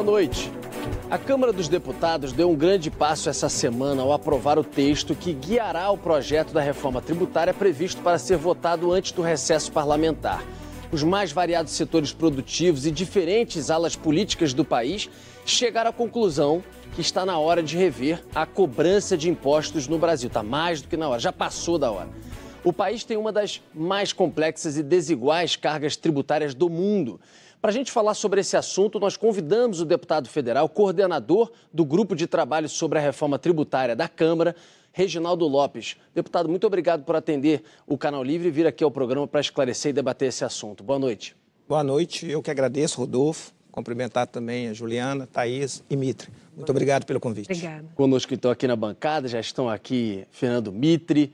Boa noite. A Câmara dos Deputados deu um grande passo essa semana ao aprovar o texto que guiará o projeto da reforma tributária previsto para ser votado antes do recesso parlamentar. Os mais variados setores produtivos e diferentes alas políticas do país chegaram à conclusão que está na hora de rever a cobrança de impostos no Brasil. Está mais do que na hora, já passou da hora. O país tem uma das mais complexas e desiguais cargas tributárias do mundo. Para a gente falar sobre esse assunto, nós convidamos o deputado federal, coordenador do Grupo de Trabalho sobre a Reforma Tributária da Câmara, Reginaldo Lopes. Deputado, muito obrigado por atender o Canal Livre e vir aqui ao programa para esclarecer e debater esse assunto. Boa noite. Boa noite, eu que agradeço, Rodolfo. Cumprimentar também a Juliana, Thaís e Mitre. Muito obrigado pelo convite. Obrigada. Conosco, então, aqui na bancada, já estão aqui Fernando Mitre,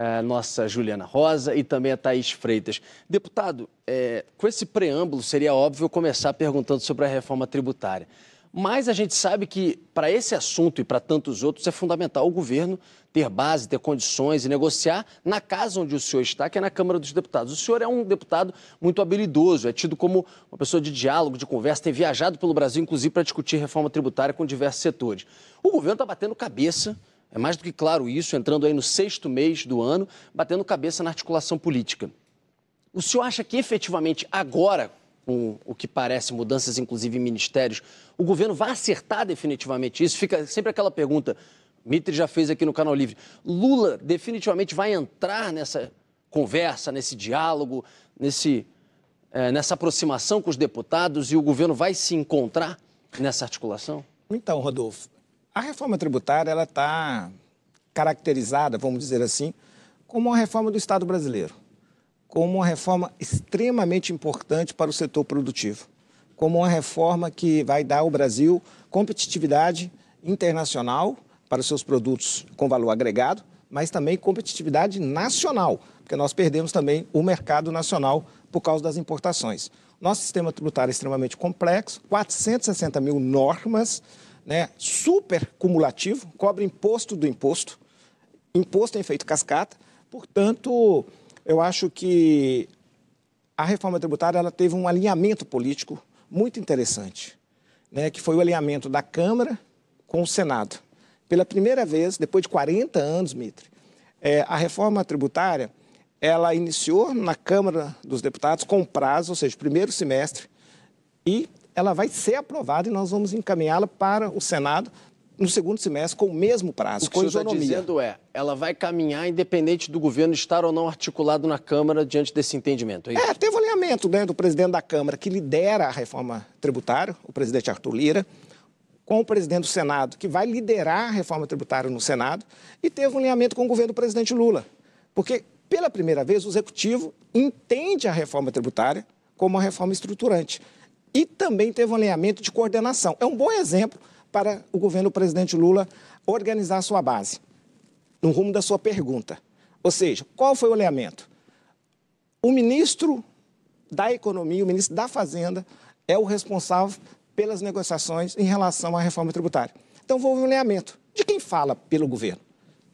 a nossa Juliana Rosa e também a Thaís Freitas. Deputado, é, com esse preâmbulo, seria óbvio começar perguntando sobre a reforma tributária. Mas a gente sabe que, para esse assunto e para tantos outros, é fundamental o governo ter base, ter condições e negociar na casa onde o senhor está, que é na Câmara dos Deputados. O senhor é um deputado muito habilidoso, é tido como uma pessoa de diálogo, de conversa, tem viajado pelo Brasil, inclusive, para discutir reforma tributária com diversos setores. O governo está batendo cabeça é mais do que claro isso, entrando aí no sexto mês do ano, batendo cabeça na articulação política. O senhor acha que efetivamente agora, com o que parece mudanças inclusive em ministérios, o governo vai acertar definitivamente isso? Fica sempre aquela pergunta, Mitre já fez aqui no Canal Livre, Lula definitivamente vai entrar nessa conversa, nesse diálogo, nesse, é, nessa aproximação com os deputados e o governo vai se encontrar nessa articulação? Então, Rodolfo, a reforma tributária ela está caracterizada, vamos dizer assim, como uma reforma do Estado brasileiro, como uma reforma extremamente importante para o setor produtivo, como uma reforma que vai dar ao Brasil competitividade internacional para os seus produtos com valor agregado, mas também competitividade nacional, porque nós perdemos também o mercado nacional por causa das importações. Nosso sistema tributário é extremamente complexo, 460 mil normas, né, super cumulativo, cobra imposto do imposto, imposto em efeito cascata. Portanto, eu acho que a reforma tributária ela teve um alinhamento político muito interessante, né, que foi o alinhamento da Câmara com o Senado. Pela primeira vez, depois de 40 anos, Mitre, é, a reforma tributária ela iniciou na Câmara dos Deputados com prazo, ou seja, primeiro semestre, e ela vai ser aprovada e nós vamos encaminhá-la para o Senado no segundo semestre com o mesmo prazo, o que com está dizendo é, ela vai caminhar independente do governo estar ou não articulado na Câmara diante desse entendimento, é isso? É, teve um alinhamento né, do presidente da Câmara que lidera a reforma tributária, o presidente Arthur Lira, com o presidente do Senado, que vai liderar a reforma tributária no Senado, e teve um alinhamento com o governo do presidente Lula. Porque, pela primeira vez, o Executivo entende a reforma tributária como uma reforma estruturante e também teve um alinhamento de coordenação. É um bom exemplo para o governo do presidente Lula organizar a sua base, no rumo da sua pergunta. Ou seja, qual foi o alinhamento? O ministro da Economia, o ministro da Fazenda, é o responsável pelas negociações em relação à reforma tributária. Então, houve um alinhamento. De quem fala pelo governo?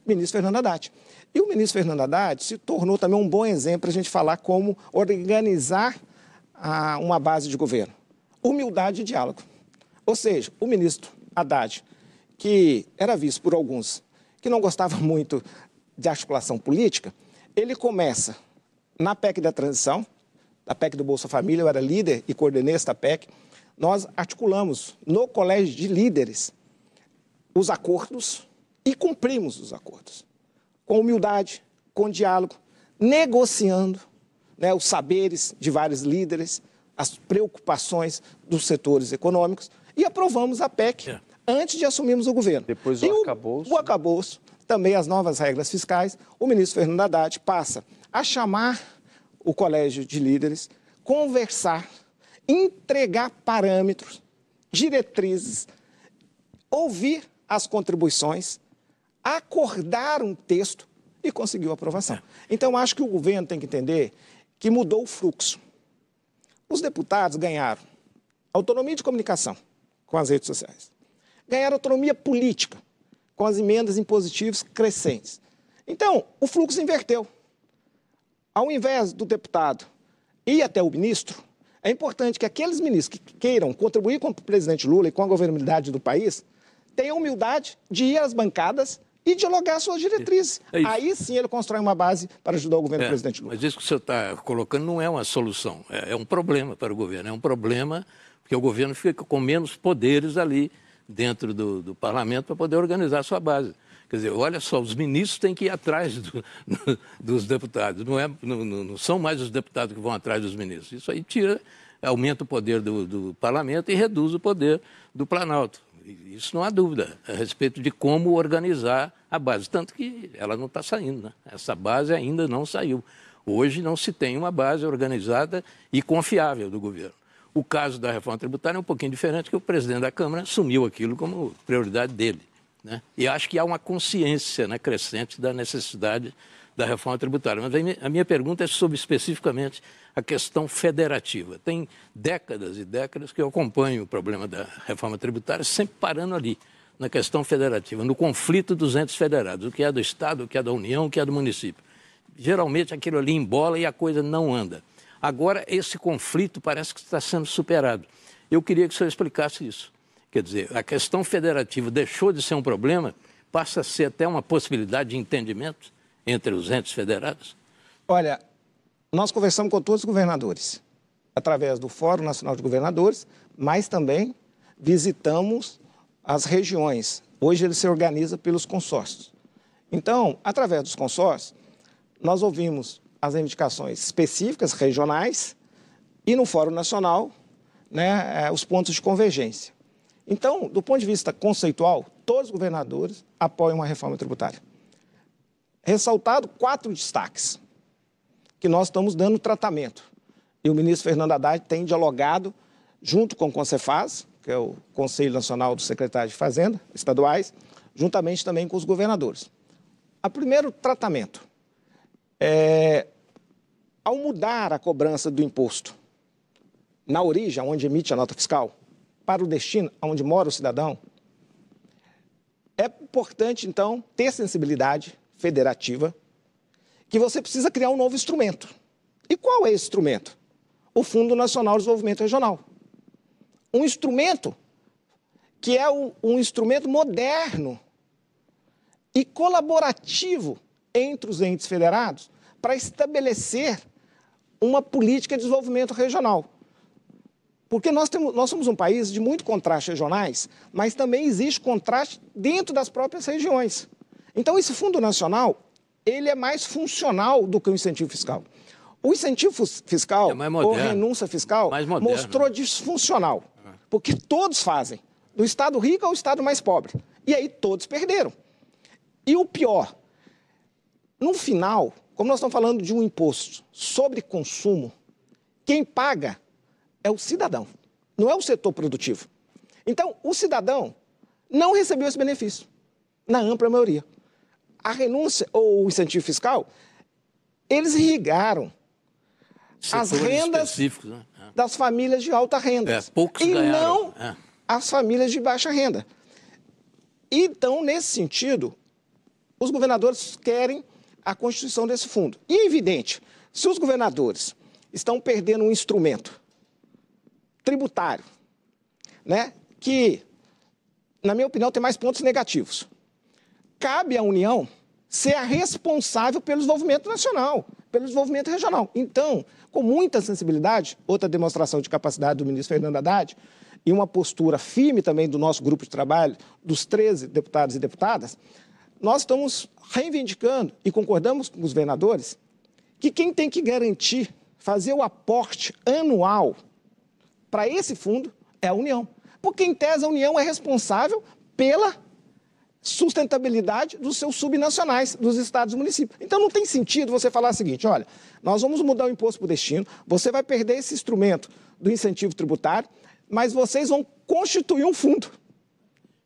Ministro Fernando Haddad. E o ministro Fernando Haddad se tornou também um bom exemplo para a gente falar como organizar a, uma base de governo. Humildade e diálogo. Ou seja, o ministro Haddad, que era visto por alguns que não gostava muito de articulação política, ele começa na PEC da transição, da PEC do Bolsa Família, eu era líder e coordenei esta PEC, nós articulamos no colégio de líderes os acordos e cumprimos os acordos. Com humildade, com diálogo, negociando né, os saberes de vários líderes, as preocupações dos setores econômicos e aprovamos a PEC é. antes de assumirmos o governo. Depois o arcabouço. O, o arcabouço, também as novas regras fiscais, o ministro Fernando Haddad passa a chamar o colégio de líderes, conversar, entregar parâmetros, diretrizes, ouvir as contribuições, acordar um texto e conseguiu aprovação. É. Então, acho que o governo tem que entender que mudou o fluxo. Os deputados ganharam autonomia de comunicação com as redes sociais, ganharam autonomia política com as emendas impositivas crescentes. Então, o fluxo inverteu. Ao invés do deputado ir até o ministro, é importante que aqueles ministros que queiram contribuir com o presidente Lula e com a governabilidade do país tenham humildade de ir às bancadas e dialogar suas diretrizes. É Aí sim ele constrói uma base para ajudar o governo é, do presidente Lula. Mas isso que você está colocando não é uma solução, é, é um problema para o governo. É um problema porque o governo fica com menos poderes ali dentro do, do parlamento para poder organizar a sua base. Quer dizer, olha só, os ministros têm que ir atrás do, dos deputados, não, é, não, não, são mais os deputados que vão atrás dos ministros. Isso aí tira, aumenta o poder do, do parlamento e reduz o poder do Planalto. Isso não há dúvida a respeito de como organizar a base. Tanto que ela não está saindo, né? essa base ainda não saiu. Hoje não se tem uma base organizada e confiável do governo. O caso da reforma tributária é um pouquinho diferente, que o presidente da Câmara assumiu aquilo como prioridade dele. Né? E acho que há uma consciência né, crescente da necessidade da reforma tributária. Mas a minha pergunta é sobre especificamente a questão federativa. Tem décadas e décadas que eu acompanho o problema da reforma tributária, sempre parando ali, na questão federativa, no conflito dos entes federados, o que é do Estado, o que é da União, o que é do município. Geralmente aquilo ali embola e a coisa não anda. Agora, esse conflito parece que está sendo superado. Eu queria que o senhor explicasse isso. Quer dizer, a questão federativa deixou de ser um problema, passa a ser até uma possibilidade de entendimento entre os entes federados? Olha, nós conversamos com todos os governadores, através do Fórum Nacional de Governadores, mas também visitamos as regiões. Hoje ele se organiza pelos consórcios. Então, através dos consórcios, nós ouvimos as reivindicações específicas, regionais, e no Fórum Nacional, né, é, os pontos de convergência. Então, do ponto de vista conceitual, todos os governadores apoiam a reforma tributária. Ressaltado quatro destaques que nós estamos dando tratamento. E o ministro Fernando Haddad tem dialogado junto com o Concefaz, que é o Conselho Nacional dos Secretários de Fazenda estaduais, juntamente também com os governadores. O primeiro tratamento é, ao mudar a cobrança do imposto na origem, onde emite a nota fiscal, para o destino, onde mora o cidadão, é importante, então, ter sensibilidade federativa, que você precisa criar um novo instrumento. E qual é esse instrumento? O Fundo Nacional de Desenvolvimento Regional. Um instrumento que é um, um instrumento moderno e colaborativo entre os entes federados para estabelecer uma política de desenvolvimento regional. Porque nós, temos, nós somos um país de muito contraste regionais, mas também existe contraste dentro das próprias regiões. Então, esse Fundo Nacional, ele é mais funcional do que o incentivo fiscal. O incentivo fiscal, é ou renúncia fiscal, mostrou disfuncional. Porque todos fazem, do Estado rico ao Estado mais pobre. E aí todos perderam. E o pior, no final, como nós estamos falando de um imposto sobre consumo, quem paga é o cidadão, não é o setor produtivo. Então, o cidadão não recebeu esse benefício, na ampla maioria. A renúncia ou o incentivo fiscal, eles irrigaram Setores as rendas né? é. das famílias de alta renda. É, poucos e ganharam. não é. as famílias de baixa renda. Então, nesse sentido, os governadores querem a constituição desse fundo. E é evidente, se os governadores estão perdendo um instrumento tributário, né, que, na minha opinião, tem mais pontos negativos, cabe à União ser a responsável pelo desenvolvimento nacional, pelo desenvolvimento regional. Então, com muita sensibilidade, outra demonstração de capacidade do ministro Fernando Haddad, e uma postura firme também do nosso grupo de trabalho, dos 13 deputados e deputadas, nós estamos reivindicando e concordamos com os governadores que quem tem que garantir fazer o aporte anual para esse fundo é a União. Porque, em tese, a União é responsável pela sustentabilidade dos seus subnacionais, dos estados e municípios. Então, não tem sentido você falar o seguinte: olha, nós vamos mudar o imposto por destino, você vai perder esse instrumento do incentivo tributário, mas vocês vão constituir um fundo.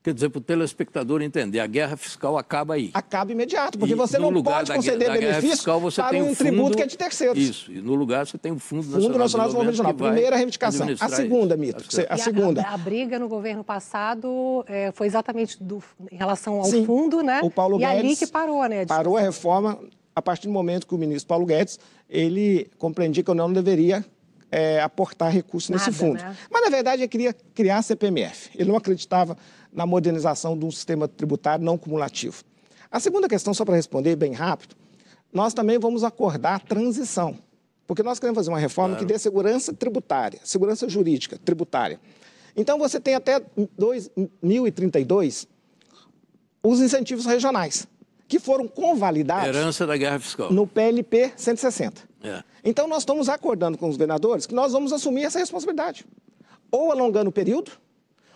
Quer dizer, para o telespectador entender, a guerra fiscal acaba aí. Acaba imediato, porque e você não pode conceder benefício fiscal, você para tem um, um fundo, tributo que é de terceiros. Isso, e no lugar você tem o Fundo Nacional, fundo Nacional de Desenvolvimento Regional. Primeira reivindicação. A segunda, Mito, a, a segunda. A, a, briga no governo passado é, foi exatamente do, em relação ao Sim, fundo, né? O Paulo e Guedes ali que parou, né? Parou a reforma a partir do momento que o ministro Paulo Guedes ele compreendia que eu não deveria é, aportar recursos Nada, nesse fundo. Né? Mas, na verdade, ele queria criar a CPMF. Ele não acreditava na modernização de um sistema tributário não cumulativo. A segunda questão, só para responder bem rápido, nós também vamos acordar a transição. Porque nós queremos fazer uma reforma claro. que dê segurança tributária, segurança jurídica tributária. Então, você tem até 2032 os incentivos regionais, que foram convalidados. Herança da guerra fiscal. No PLP 160. É. Então, nós estamos acordando com os governadores que nós vamos assumir essa responsabilidade. Ou alongando o período,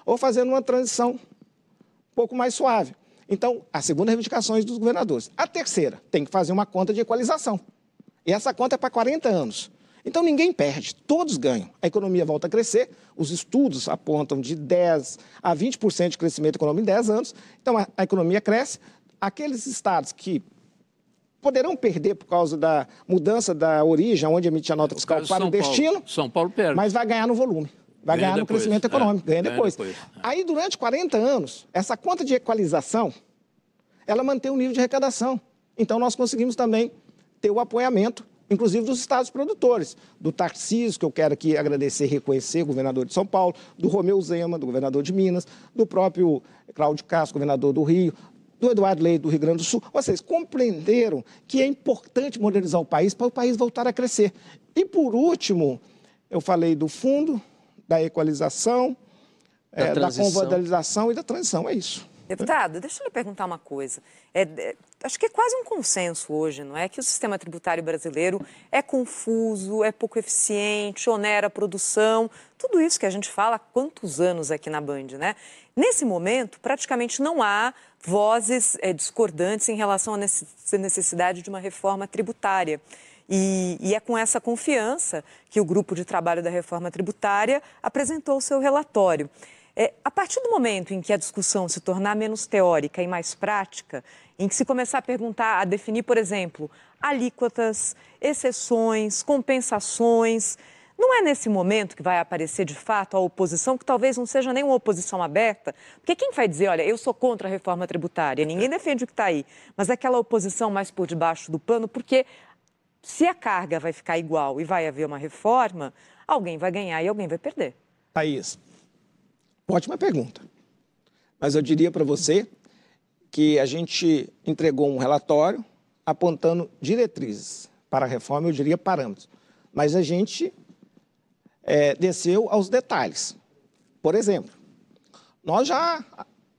ou fazendo uma transição um pouco mais suave. Então, a segunda reivindicação é dos governadores. A terceira, tem que fazer uma conta de equalização. E essa conta é para 40 anos. Então, ninguém perde, todos ganham. A economia volta a crescer, os estudos apontam de 10% a 20% de crescimento econômico em 10 anos. Então, a, a economia cresce. Aqueles estados que poderão perder por causa da mudança da origem, onde emite a nota fiscal para o destino. São Paulo perde. Mas vai ganhar no volume. Vai ganha ganhar depois. no crescimento econômico, é. ganha, depois. ganha depois. Aí, durante 40 anos, essa conta de equalização, ela mantém o nível de arrecadação. Então, nós conseguimos também ter o apoiamento, inclusive dos estados produtores, do Tarcísio, que eu quero aqui agradecer e reconhecer, governador de São Paulo, do Romeu Zema, do governador de Minas, do próprio Cláudio Castro, governador do Rio, do Eduardo Leite do Rio Grande do Sul, vocês compreenderam que é importante modernizar o país para o país voltar a crescer. E, por último, eu falei do fundo, da equalização, da, é, da e da transição. É isso. Deputado, deixa eu lhe perguntar uma coisa. É, é, acho que é quase um consenso hoje, não é? Que o sistema tributário brasileiro é confuso, é pouco eficiente, onera a produção, tudo isso que a gente fala há quantos anos aqui na Band, né? Nesse momento, praticamente não há vozes é, discordantes em relação à necessidade de uma reforma tributária. E, e, é com essa confiança que o grupo de trabalho da reforma tributária apresentou o seu relatório. É, a partir do momento em que a discussão se tornar menos teórica e mais prática, em que se começar a perguntar, a definir, por exemplo, alíquotas, exceções, compensações, não é nesse momento que vai aparecer de fato a oposição, que talvez não seja nem uma oposição aberta, porque quem vai dizer, olha, eu sou contra a reforma tributária, ninguém defende o que está aí, mas aquela oposição mais por debaixo do pano, porque se a carga vai ficar igual e vai haver uma reforma, alguém vai ganhar e alguém vai perder. Thaís, ótima pergunta. Mas eu diria para você que a gente entregou um relatório apontando diretrizes para a reforma, eu diria parâmetros. Mas a gente é, desceu aos detalhes. Por exemplo, nós já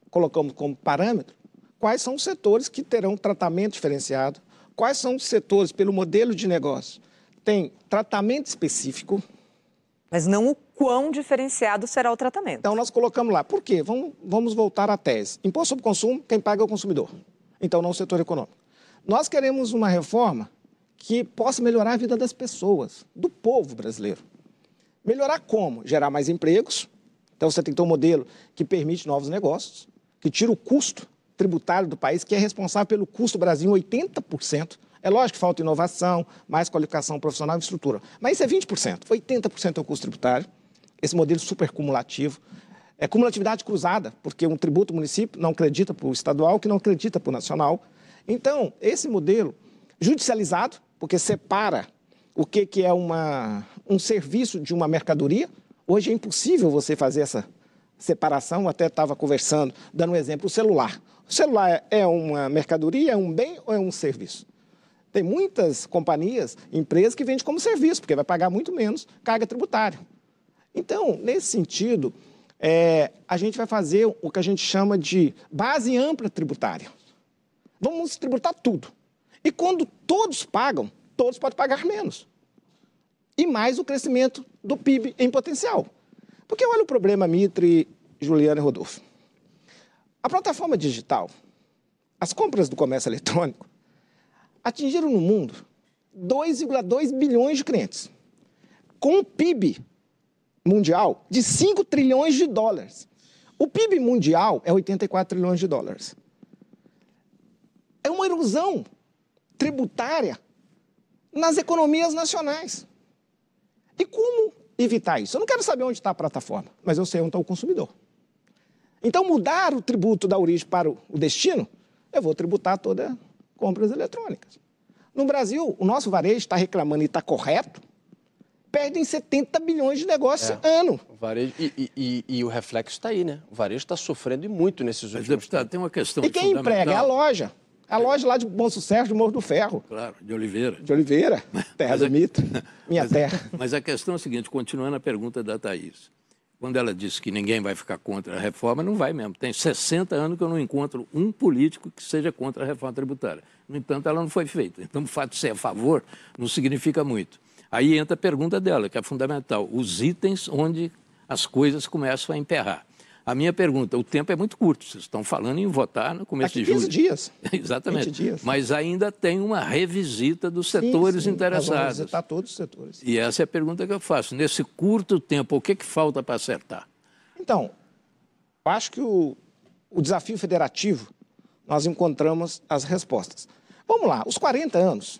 colocamos como parâmetro quais são os setores que terão tratamento diferenciado, Quais são os setores, pelo modelo de negócio, tem tratamento específico. Mas não o quão diferenciado será o tratamento. Então, nós colocamos lá. Por quê? Vamos, vamos voltar à tese. Imposto sobre consumo, quem paga é o consumidor. Então, não o setor econômico. Nós queremos uma reforma que possa melhorar a vida das pessoas, do povo brasileiro. Melhorar como? Gerar mais empregos. Então, você tem que ter um modelo que permite novos negócios, que tira o custo tributário do país, que é responsável pelo custo do Brasil 80%. É lógico que falta inovação, mais qualificação profissional e estrutura. Mas isso é 20%. 80% é o custo tributário. Esse modelo super cumulativo. É cumulatividade cruzada, porque um tributo município não acredita para o estadual, que não acredita para o nacional. Então, esse modelo judicializado, porque separa o que, que é uma, um serviço de uma mercadoria. Hoje é impossível você fazer essa separação. Eu até estava conversando, dando um exemplo, o celular. O celular é uma mercadoria, é um bem ou é um serviço? Tem muitas companhias, empresas que vendem como serviço, porque vai pagar muito menos carga tributária. Então, nesse sentido, é, a gente vai fazer o que a gente chama de base ampla tributária. Vamos tributar tudo. E quando todos pagam, todos podem pagar menos. E mais o crescimento do PIB em potencial. Porque olha o problema, Mitre, Juliana e Rodolfo. A plataforma digital, as compras do comércio eletrônico, atingiram no mundo 2,2 bilhões de clientes, com um PIB mundial de 5 trilhões de dólares. O PIB mundial é 84 trilhões de dólares. É uma erosão tributária nas economias nacionais. E como evitar isso? Eu não quero saber onde está a plataforma, mas eu sei onde está o consumidor. Então, mudar o tributo da origem para o destino, eu vou tributar toda compras eletrônicas. No Brasil, o nosso varejo está reclamando e está correto, perdem 70 bilhões de negócios é. ano. O varejo, e, e, e, o reflexo está aí, né? O varejo está sofrendo e muito nesses últimos Mas, deputado, tem uma questão E quem emprega? É a loja. A loja lá de Bom Sucesso, do Morro do Ferro. Claro, de Oliveira. De Oliveira, terra do a, mito, minha mas, terra. Mas a questão é a seguinte, continuando a pergunta da Thaís. Quando ela disse que ninguém vai ficar contra a reforma, não vai mesmo. Tem 60 anos que eu não encontro um político que seja contra a reforma tributária. No entanto, ela não foi feita. Então, o fato de ser a favor não significa muito. Aí entra a pergunta dela, que é fundamental: os itens onde as coisas começam a emperrar. A minha pergunta, o tempo é muito curto, vocês estão falando em votar no começo Daqui de julho. 15 dias. Exatamente. Dias. Mas ainda tem uma revisita dos setores sim, sim. interessados. Nós vamos visitar todos os setores. E essa é a pergunta que eu faço. Nesse curto tempo, o que, que falta para acertar? Então, eu acho que o, o desafio federativo, nós encontramos as respostas. Vamos lá, os 40 anos.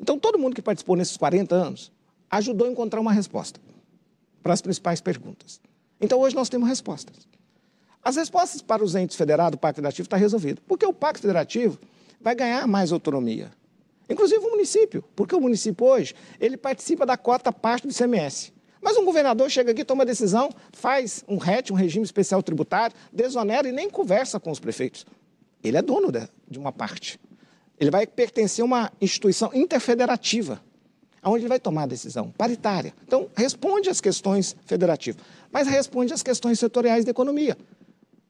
Então, todo mundo que participou nesses 40 anos ajudou a encontrar uma resposta para as principais perguntas. Então, hoje nós temos respostas. As respostas para os entes federados, o Pacto Federativo está resolvido, porque o Pacto Federativo vai ganhar mais autonomia. Inclusive o município, porque o município hoje, ele participa da cota parte do ICMS. Mas um governador chega aqui, toma decisão, faz um RET, um regime especial tributário, desonera e nem conversa com os prefeitos. Ele é dono de uma parte. Ele vai pertencer a uma instituição interfederativa onde ele vai tomar a decisão paritária. Então, responde às questões federativas, mas responde às questões setoriais da economia.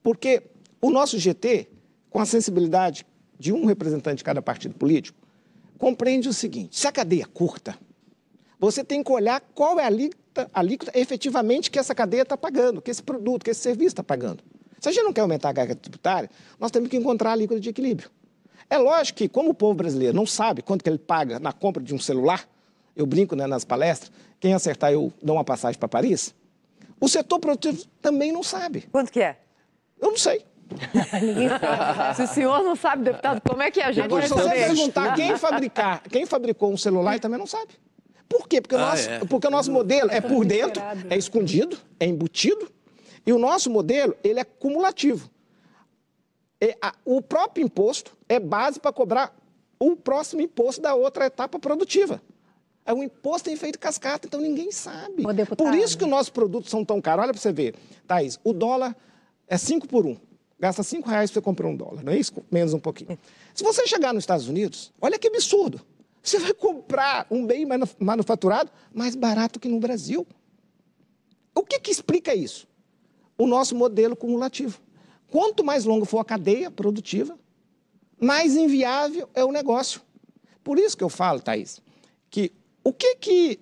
Porque o nosso GT, com a sensibilidade de um representante de cada partido político, compreende o seguinte: se a cadeia é curta, você tem que olhar qual é a alíquota, a alíquota efetivamente que essa cadeia está pagando, que esse produto, que esse serviço está pagando. Se a gente não quer aumentar a carga tributária, nós temos que encontrar a alíquota de equilíbrio. É lógico que, como o povo brasileiro não sabe quanto que ele paga na compra de um celular, eu brinco né, nas palestras, quem acertar eu dou uma passagem para Paris. O setor produtivo também não sabe. Quanto que é? Eu não sei. Ninguém sabe. Se o senhor não sabe, deputado, como é que a gente Agora, vai se você saber? perguntar quem, fabricar, quem fabricou um celular, também não sabe. Por quê? Porque, o, nosso, é. porque o nosso modelo é por dentro, é escondido, é embutido, e o nosso modelo ele é cumulativo. É, o próprio imposto é base para cobrar o próximo imposto da outra etapa produtiva. É um imposto em efeito cascata, então ninguém sabe. Por isso que os nossos produtos são tão caros. Olha para você ver, Thaís, o dólar é 5 por 1. Gasta cinco reais para você comprar um dólar, não é isso? Menos um pouquinho. Se você chegar nos Estados Unidos, olha que absurdo. Você vai comprar um bem manufaturado mais barato que no Brasil. O que, que explica isso? O nosso modelo cumulativo. Quanto mais longa for a cadeia produtiva, mais inviável é o negócio. Por isso que eu falo, Thaís, que o que, que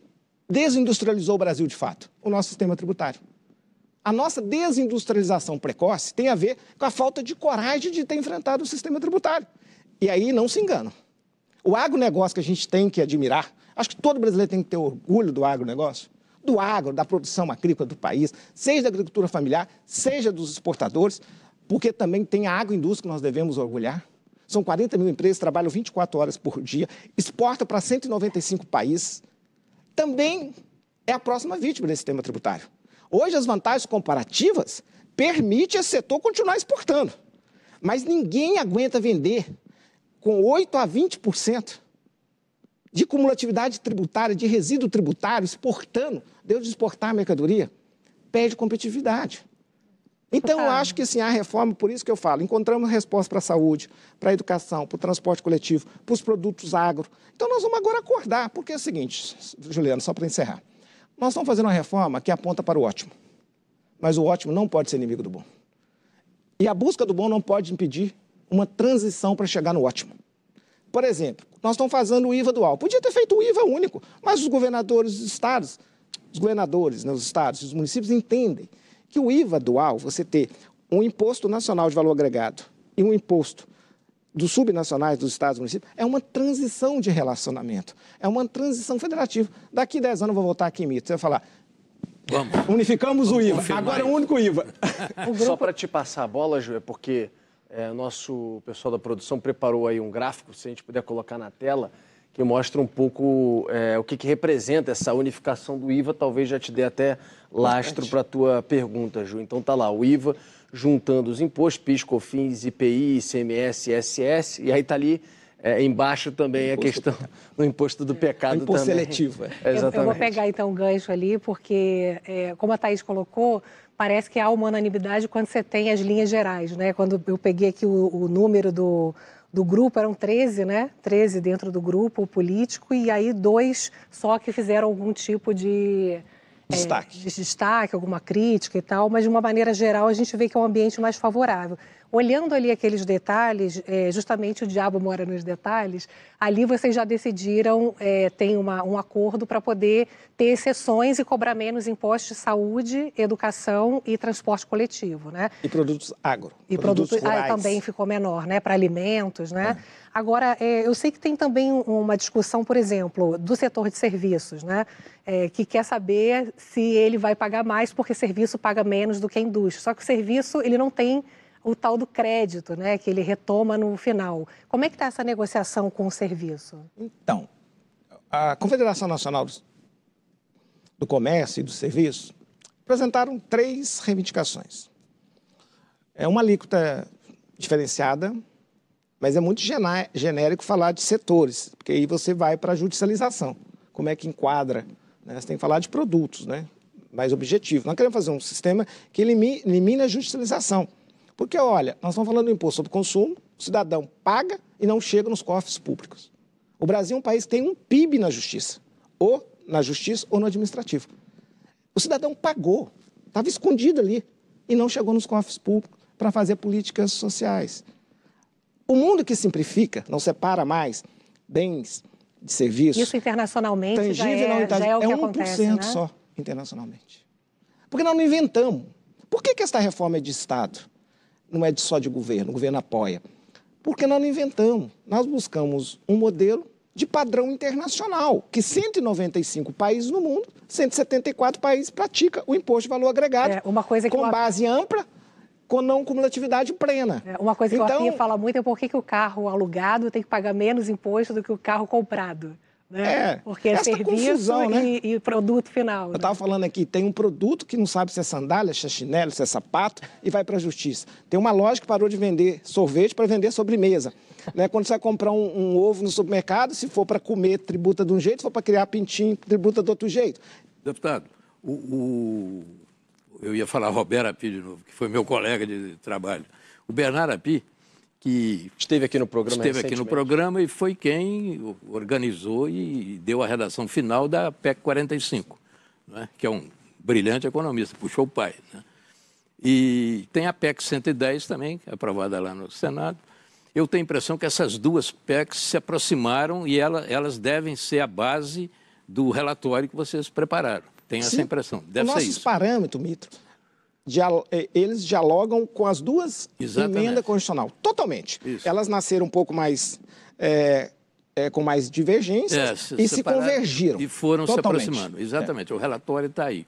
desindustrializou o Brasil de fato? O nosso sistema tributário. A nossa desindustrialização precoce tem a ver com a falta de coragem de ter enfrentado o sistema tributário. E aí não se engana. O agronegócio que a gente tem que admirar, acho que todo brasileiro tem que ter orgulho do agronegócio, do agro, da produção agrícola do país, seja da agricultura familiar, seja dos exportadores, porque também tem a agroindústria que nós devemos orgulhar. São 40 mil empresas, trabalham 24 horas por dia, exportam para 195 países. Também é a próxima vítima desse sistema tributário. Hoje, as vantagens comparativas permitem esse setor continuar exportando. Mas ninguém aguenta vender com 8 a 20% de cumulatividade tributária, de resíduo tributário, exportando, deu de exportar mercadoria, perde competitividade. Então, eu acho que assim, a reforma, por isso que eu falo, encontramos resposta para a saúde, para a educação, para o transporte coletivo, para os produtos agro. Então, nós vamos agora acordar, porque é o seguinte, Juliano, só para encerrar. Nós estamos fazendo uma reforma que aponta para o ótimo, mas o ótimo não pode ser inimigo do bom. E a busca do bom não pode impedir uma transição para chegar no ótimo. Por exemplo, nós estamos fazendo o IVA dual. Podia ter feito o IVA único, mas os governadores dos estados, os governadores, né, os estados e os municípios entendem que o IVA dual, você ter um imposto nacional de valor agregado e um imposto dos subnacionais dos estados e municípios, é uma transição de relacionamento, é uma transição federativa. Daqui a 10 anos eu vou voltar aqui em Mito, você vai falar, Vamos. unificamos Vamos o IVA, agora é o único IVA. grupo... Só para te passar a bola, Ju, é porque é, nosso pessoal da produção preparou aí um gráfico, se a gente puder colocar na tela, que mostra um pouco é, o que, que, representa essa unificação do IVA, talvez já te dê até lastro para a tua pergunta, Ju. Então tá lá, o IVA juntando os impostos, PIS, COFINS, IPI, ICMS, ISS, e aí tá ali é, embaixo também a questão do imposto do pecado imposto também. seletivo. É. Exatamente. Eu, eu, vou pegar então o gancho ali, porque, é, como a Thaís colocou, parece que há uma unanimidade quando você tem as linhas gerais, né? Quando eu peguei aqui o, o número do, do grupo, eram 13, né? 13 dentro do grupo político, e aí dois só que fizeram algum tipo de destaque. É, de destaque, alguma crítica e tal, mas de uma maneira geral a gente vê que é um ambiente mais favorável. Olhando ali aqueles detalhes, é, justamente o diabo mora nos detalhes, ali vocês já decidiram, é, tem uma, um acordo para poder ter exceções e cobrar menos impostos de saúde, educação e transporte coletivo, né? E produtos agro. E produtos, produtos ah, também ficou menor, né? Para alimentos, né? É. Agora, é, eu sei que tem também uma discussão, por exemplo, do setor de serviços, né? É, que quer saber se ele vai pagar mais porque serviço paga menos do que a indústria. Só que o serviço ele não tem o tal do crédito, né, que ele retoma no final. Como é que está essa negociação com o serviço? Então, a Confederação Nacional do Comércio e do Serviço apresentaram três reivindicações. É uma alíquota diferenciada, mas é muito genérico falar de setores, porque aí você vai para a judicialização. Como é que enquadra? Né? Você tem que falar de produtos, né? mais objetivo. Nós queremos fazer um sistema que elimine a judicialização. Porque, olha, nós estamos falando do imposto sobre consumo, o cidadão paga e não chega nos cofres públicos. O Brasil é um país que tem um PIB na justiça, ou na justiça ou no administrativo. O cidadão pagou, estava escondido ali e não chegou nos cofres públicos para fazer políticas sociais. O mundo que simplifica, não separa mais bens de serviços. Isso internacionalmente já é, já é o que é 1% acontece, né? só internacionalmente. Porque nós não inventamos. Por que, que esta reforma é de Estado? Não é só de governo, o governo apoia. Porque nós não inventamos, nós buscamos um modelo de padrão internacional, que 195 países no mundo, 174 países praticam o imposto de valor agregado, é, uma coisa com base ampla, com não cumulatividade plena. É, uma coisa que então, o Arthur fala muito é por que, que o carro alugado tem que pagar menos imposto do que o carro comprado. Né? É, Porque é serviço confusão, né? e, e, produto final. Eu estava né? falando aqui, tem um produto que não sabe se é sandália, se é chinelo, se é sapato, e vai para a justiça. Tem uma loja que parou de vender sorvete para vender sobremesa. né? Quando você vai comprar um, um ovo no supermercado, se for para comer, tributa de um jeito, se for para criar pintinho, tributa de outro jeito. Deputado, o, o... eu ia falar Roberto Api de novo, que foi meu colega de trabalho. O Bernardo Api, que esteve aqui no programa esteve aqui no programa e foi quem organizou e deu a redação final da PEC 45, né? que é um brilhante economista, puxou o pai. Né? E tem a PEC 110 também, é aprovada lá no Senado. Eu tenho a impressão que essas duas PECs se aproximaram e ela, elas devem ser a base do relatório que vocês prepararam. Tenho Sim. essa impressão. Deve Nossos ser isso. parâmetros, Mitro, eh, eles dialogam com as duas emendas constitucional. Totalmente. Isso. Elas nasceram um pouco mais. É, é, com mais divergências é, e se convergiram. E foram totalmente. se aproximando. Exatamente. O relatório está aí.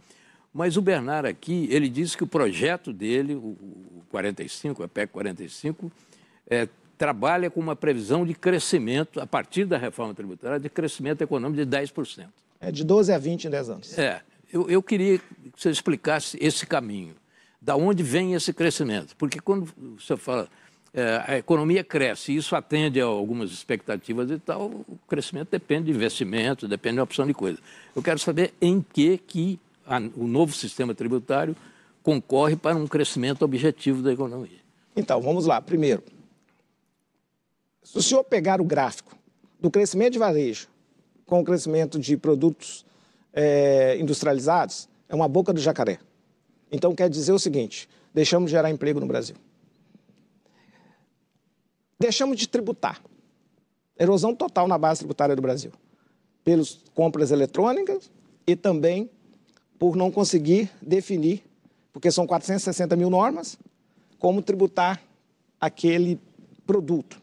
Mas o Bernardo aqui, ele disse que o projeto dele, o 45, a PEC 45, é, trabalha com uma previsão de crescimento, a partir da reforma tributária, de crescimento econômico de 10%. É de 12 a 20 em 10 anos. É. Eu, eu queria que você explicasse esse caminho. Da onde vem esse crescimento? Porque quando você fala é, a economia cresce, isso atende a algumas expectativas e tal, o crescimento depende de investimento, depende de uma opção de coisa. Eu quero saber em que, que a, o novo sistema tributário concorre para um crescimento objetivo da economia. Então, vamos lá. Primeiro, se o senhor pegar o gráfico do crescimento de varejo com o crescimento de produtos é, industrializados, é uma boca do jacaré. Então, quer dizer o seguinte: deixamos de gerar emprego no Brasil. Deixamos de tributar. Erosão total na base tributária do Brasil. Pelas compras eletrônicas e também por não conseguir definir, porque são 460 mil normas, como tributar aquele produto.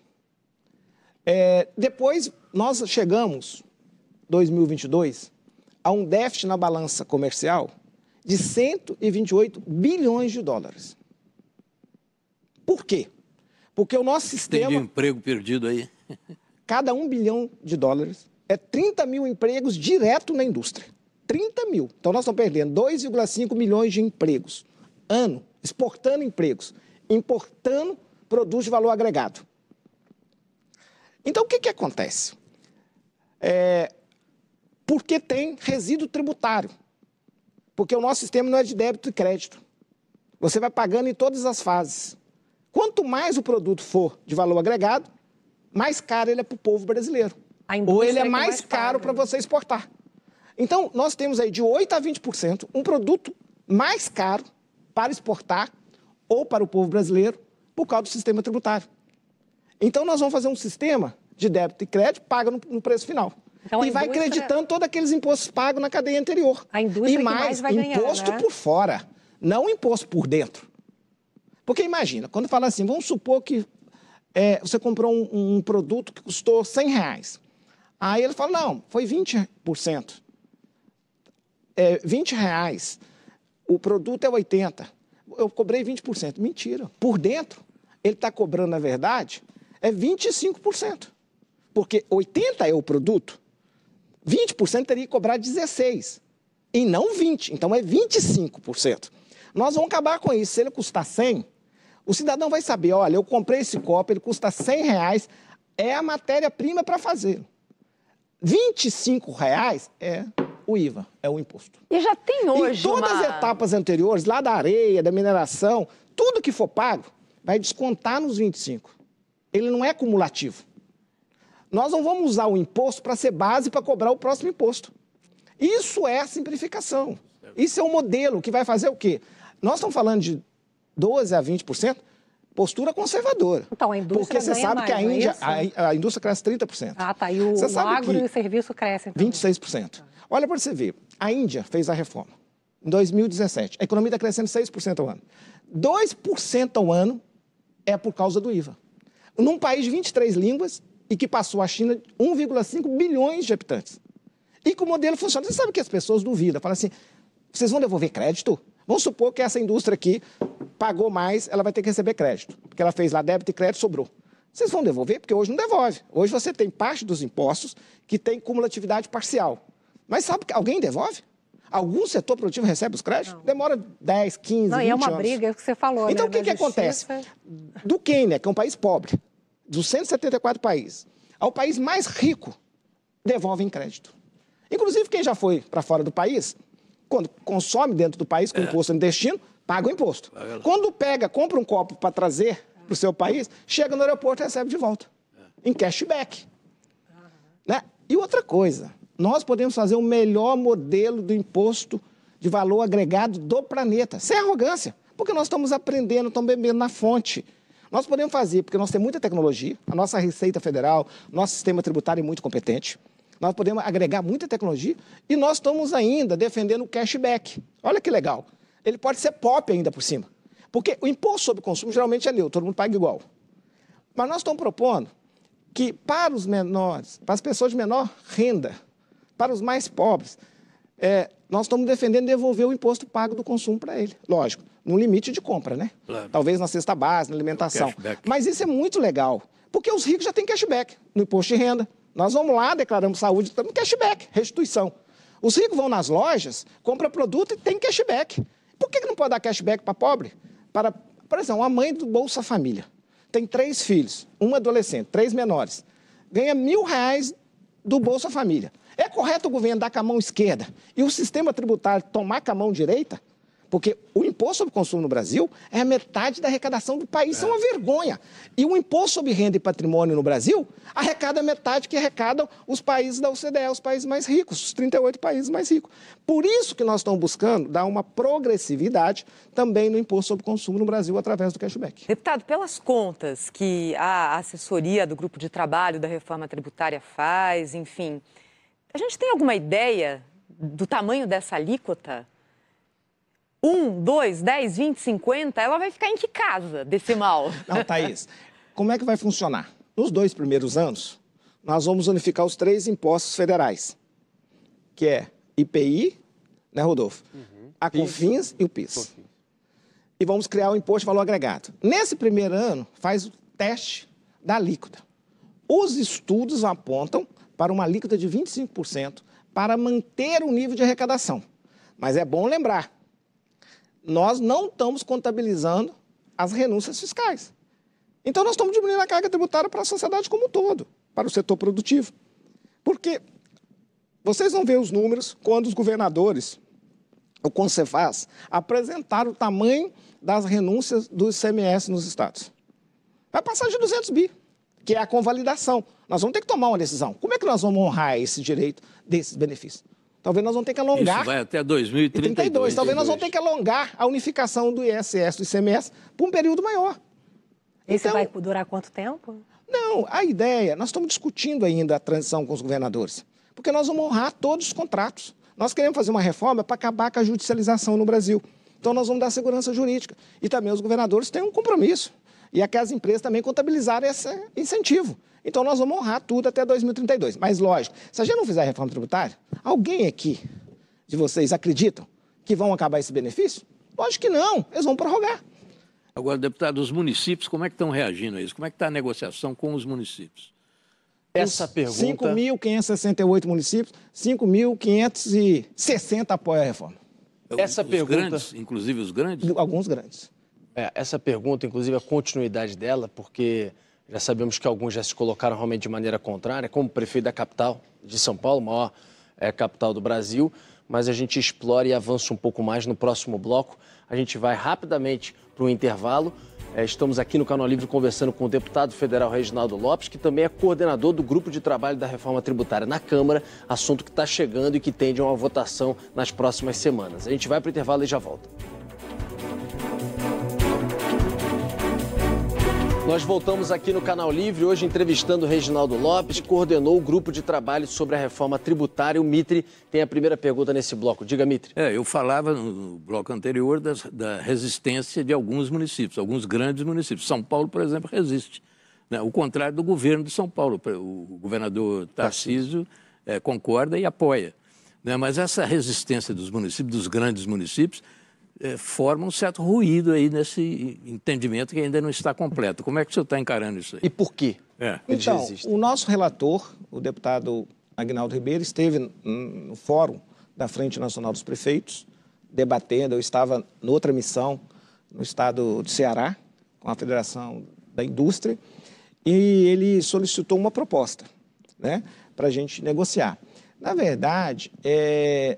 É, depois, nós chegamos, 2022, a um déficit na balança comercial de 128 bilhões de dólares. Por quê? Porque o nosso sistema. Tem de emprego perdido aí. cada um bilhão de dólares é 30 mil empregos direto na indústria. 30 mil. Então nós estamos perdendo 2,5 milhões de empregos ano, exportando empregos, importando produtos de valor agregado. Então o que, que acontece? É, porque tem resíduo tributário. Porque o nosso sistema não é de débito e crédito. Você vai pagando em todas as fases. Quanto mais o produto for de valor agregado, mais caro ele é para o povo brasileiro. Ou ele é mais, mais caro para você exportar. Então, nós temos aí de 8% a 20% um produto mais caro para exportar ou para o povo brasileiro por causa do sistema tributário. Então, nós vamos fazer um sistema de débito e crédito paga no, no preço final. Então, e vai indústria... acreditando todos aqueles impostos pagos na cadeia anterior. A indústria e mais, mais vai ganhar, imposto né? por fora, não imposto por dentro. Porque imagina, quando fala assim, vamos supor que é, você comprou um, um, produto que custou 100 reais. Aí ele fala, não, foi 20% é, 20 reais, o produto é 80. Eu cobrei 20%. Mentira. Por dentro, ele está cobrando, na verdade, é 25%. Porque 80 é o produto, 20% teria que cobrar 16%. E não 20%. Então é 25%. Nós vamos acabar com isso. Se ele custar 100, o cidadão vai saber, olha, eu comprei esse copo, ele custa 100 reais, é a matéria-prima para fazer. 25 reais é o IVA, é o imposto. E já tem hoje. Em todas uma... as etapas anteriores, lá da areia, da mineração, tudo que for pago vai descontar nos 25. Ele não é cumulativo. Nós não vamos usar o imposto para ser base para cobrar o próximo imposto. Isso é simplificação. Isso é um modelo que vai fazer o quê? Nós estamos falando de 12% a 20%, postura conservadora. Então, a indústria Porque você sabe mais, que a, é Índia, a, a, indústria cresce 30%. Ah, tá. E o, o agro e o serviço crescem também. 26%. Olha para você ver, a Índia fez a reforma em 2017. A economia está crescendo 6% ao ano. 2% ao ano é por causa do IVA. Num país de 23 línguas e que passou a China 1,5 bilhões de habitantes. E que o modelo funciona. Você sabe que as pessoas duvidam, falam assim, vocês vão devolver crédito? Vamos supor que essa indústria aqui pagou mais, ela vai ter que receber crédito. Porque ela fez lá débito e crédito, sobrou. Vocês vão devolver? Porque hoje não devolve. Hoje você tem parte dos impostos que tem cumulatividade parcial. Mas sabe que alguém devolve? Algum setor produtivo recebe os créditos? Não. Demora 10, 15, Não, 20 e é uma anos. briga, é o que você falou. Então, né? o que, que acontece? Do Quênia, que é um país pobre, dos 174 países, ao país mais rico, devolve em crédito. Inclusive, quem já foi para fora do país, quando consome dentro do país com é. imposto no destino, paga o imposto. Quando pega, compra um copo para trazer para o seu país, chega no aeroporto e recebe de volta, em cashback. Né? E outra coisa, nós podemos fazer o melhor modelo do imposto de valor agregado do planeta, sem arrogância, porque nós estamos aprendendo, estamos bebendo na fonte. Nós podemos fazer, porque nós temos muita tecnologia, a nossa Receita Federal, nosso sistema tributário é muito competente, nós podemos agregar muita tecnologia e nós estamos ainda defendendo o cashback. Olha que legal. Ele pode ser pop ainda por cima. Porque o imposto sobre consumo geralmente é neutro, todo mundo paga igual. Mas nós estamos propondo que para os menores, para as pessoas de menor renda, para os mais pobres, é, nós estamos defendendo devolver o imposto pago do consumo para ele. Lógico, no limite de compra, né? Claro. Talvez na cesta base, na alimentação. Mas isso é muito legal, porque os ricos já têm cashback no imposto de renda. Nós vamos lá, declaramos saúde, estamos cashback, restituição. Os ricos vão nas lojas, compram produto e tem cashback. Por que que não pode dar cashback para pobre? Para, por exemplo, uma mãe do Bolsa Família tem três filhos, um adolescente, três menores, ganha mil reais do Bolsa Família. É correto o governo dar com a mão esquerda e o sistema tributário tomar com a mão direita? Porque o imposto sobre consumo no Brasil é a metade da arrecadação do país. Isso é uma vergonha. E o imposto sobre renda e patrimônio no Brasil arrecada a metade que arrecadam os países da OCDE, os países mais ricos, os 38 países mais ricos. Por isso que nós estamos buscando dar uma progressividade também no imposto sobre consumo no Brasil através do cashback. Deputado, pelas contas que a assessoria do grupo de trabalho da reforma tributária faz, enfim, a gente tem alguma ideia do tamanho dessa alíquota? 1, 2, 10, 20, 50? Ela vai ficar em que casa decimal? Não, Thaís, como é que vai funcionar? Nos dois primeiros anos, nós vamos unificar os três impostos federais, que é IPI, né, Rodolfo? A COFINS e o PIS. E vamos criar o imposto de valor agregado. Nesse primeiro ano, faz o teste da alíquota. Os estudos apontam para uma alíquota de 25% para manter o nível de arrecadação. Mas é bom lembrar, nós não estamos contabilizando as renúncias fiscais. Então, nós estamos diminuindo a carga tributária para a sociedade como um todo, para o setor produtivo. Porque vocês vão ver os números quando os governadores, o Concefaz, apresentaram o tamanho das renúncias do ICMS nos estados. Vai passar de 200 bi, que é a convalidação. Nós vamos ter que tomar uma decisão. Como é que nós vamos honrar esse direito desses benefícios? Talvez nós vamos ter que alongar. Isso vai até 2032. 32. Talvez nós vamos ter que alongar a unificação do ISS, do ICMS, por um período maior. Esse Então- vai durar quanto tempo? Não, a ideia, nós estamos discutindo ainda a transição com os governadores, porque nós vamos honrar todos os contratos. Nós queremos fazer uma reforma para acabar com a judicialização no Brasil. Então, nós vamos dar segurança jurídica. E também os governadores têm um compromisso. E é que as empresas também contabilizarem esse incentivo. Então, nós vamos honrar tudo até 2032. Mas, lógico, se a gente não fizer a reforma tributária, alguém aqui de vocês acreditam que vão acabar esse benefício? Lógico que não, eles vão prorrogar. Agora, deputado, os municípios, como é que estão reagindo a isso? Como é que está a negociação com os municípios? Essa pergunta. 5.568 municípios, 5.560 apoiam a reforma. Essa os pergunta- grandes, inclusive os grandes? Alguns grandes. É, essa pergunta, inclusive, a continuidade dela, porque já sabemos que alguns já se colocaram realmente de maneira contrária, como prefeito da capital de São Paulo, maior é, capital do Brasil, mas a gente explora e avança um pouco mais no próximo bloco. A gente vai rapidamente para o intervalo. É, estamos aqui no Canal Livre conversando com o deputado federal Reginaldo Lopes, que também é coordenador do grupo de trabalho da reforma tributária na Câmara, assunto que está chegando e que tende a uma votação nas próximas semanas. A gente vai para o intervalo e já volta. Nós voltamos aqui no Canal Livre, hoje entrevistando o Reginaldo Lopes, que coordenou o grupo de trabalho sobre a reforma tributária. O Mitre tem a primeira pergunta nesse bloco. Diga, Mitre. É, eu falava no bloco anterior das- da resistência de alguns municípios, alguns grandes municípios. São Paulo, por exemplo, resiste. né? O contrário do governo de São Paulo. O governador Tarcísio eh, concorda e apoia. né? Mas essa resistência dos municípios, dos grandes municípios, eh, forma um certo ruído aí nesse entendimento que ainda não está completo. Como é que o senhor está encarando isso aí? E por quê? É. Então, o nosso relator, o deputado Agnaldo Ribeiro, esteve no fórum da Frente Nacional dos Prefeitos, debatendo. Eu estava noutra missão no estado de Ceará, com a Federação da Indústria, e ele solicitou uma proposta né, para a gente negociar. Na verdade, é,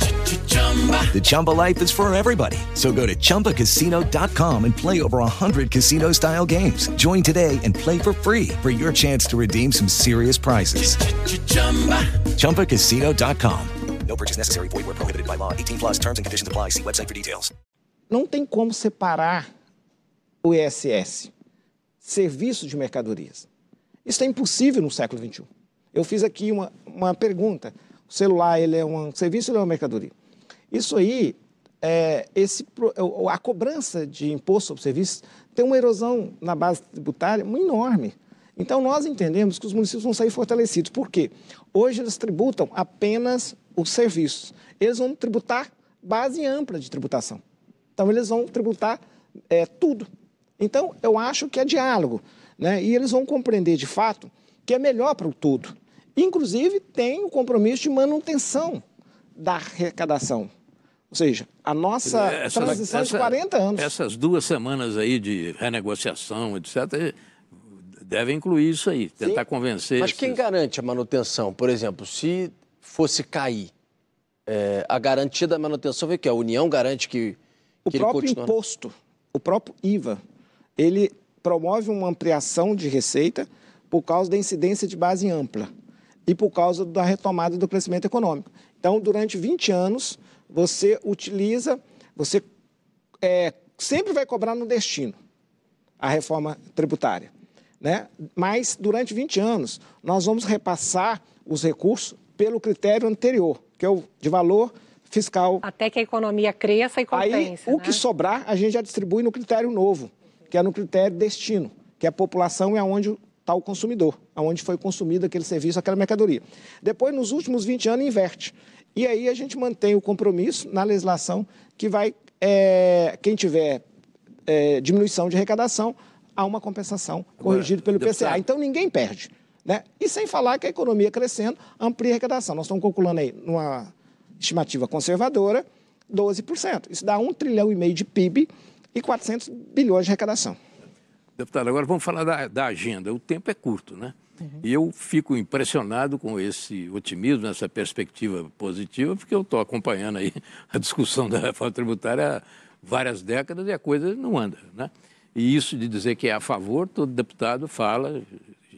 The Chumba life is for everybody. So go to ChumbaCasino.com and play over 100 casino style games. Join today and play for free for your chance to redeem some serious prizes. ChumbaCasino.com. No purchase necessary. Void where prohibited by law. 18 plus terms and conditions apply. See website for details. Não tem como separar o ISS, serviço de mercadorias. Isso é impossível no século XXI. Eu fiz aqui uma, uma pergunta. O celular ele é um serviço ou ele é uma mercadoria? Isso aí, é, esse, a cobrança de imposto sobre serviços tem uma erosão na base tributária enorme. Então, nós entendemos que os municípios vão sair fortalecidos. Por quê? Hoje eles tributam apenas os serviços. Eles vão tributar base ampla de tributação. Então, eles vão tributar é, tudo. Então, eu acho que é diálogo. Né? E eles vão compreender, de fato, que é melhor para o todo. Inclusive, tem o compromisso de manutenção da arrecadação. Ou seja, a nossa essa, transição essa, de 40 anos. Essas duas semanas aí de renegociação, etc., devem incluir isso aí, tentar Sim, convencer. Mas quem garante a manutenção? Por exemplo, se fosse cair, é, a garantia da manutenção vê que a União garante que, o que próprio imposto, o próprio IVA, ele promove uma ampliação de receita por causa da incidência de base ampla e por causa da retomada do crescimento econômico. Então, durante 20 anos, você utiliza, você é, sempre vai cobrar no destino a reforma tributária. Né? Mas, durante 20 anos, nós vamos repassar os recursos pelo critério anterior, que é o de valor fiscal. Até que a economia cresça e compense. Aí, o né? que sobrar, a gente já distribui no critério novo, que é no critério destino, que é a população e aonde está o consumidor, aonde foi consumido aquele serviço, aquela mercadoria. Depois, nos últimos 20 anos, inverte. E aí a gente mantém o compromisso na legislação que vai, é, quem tiver é, diminuição de arrecadação, há uma compensação corrigida pelo IPCA. Então ninguém perde. Né? E sem falar que a economia crescendo amplia a arrecadação. Nós estamos calculando aí, numa estimativa conservadora, 12%. Isso dá 1 trilhão e meio de PIB e 400 bilhões de arrecadação. Deputado, agora vamos falar da, da agenda. O tempo é curto, né? Uhum. E eu fico impressionado com esse otimismo, essa perspectiva positiva, porque eu estou acompanhando aí a discussão da reforma tributária há várias décadas e a coisa não anda, né? E isso de dizer que é a favor, todo deputado fala,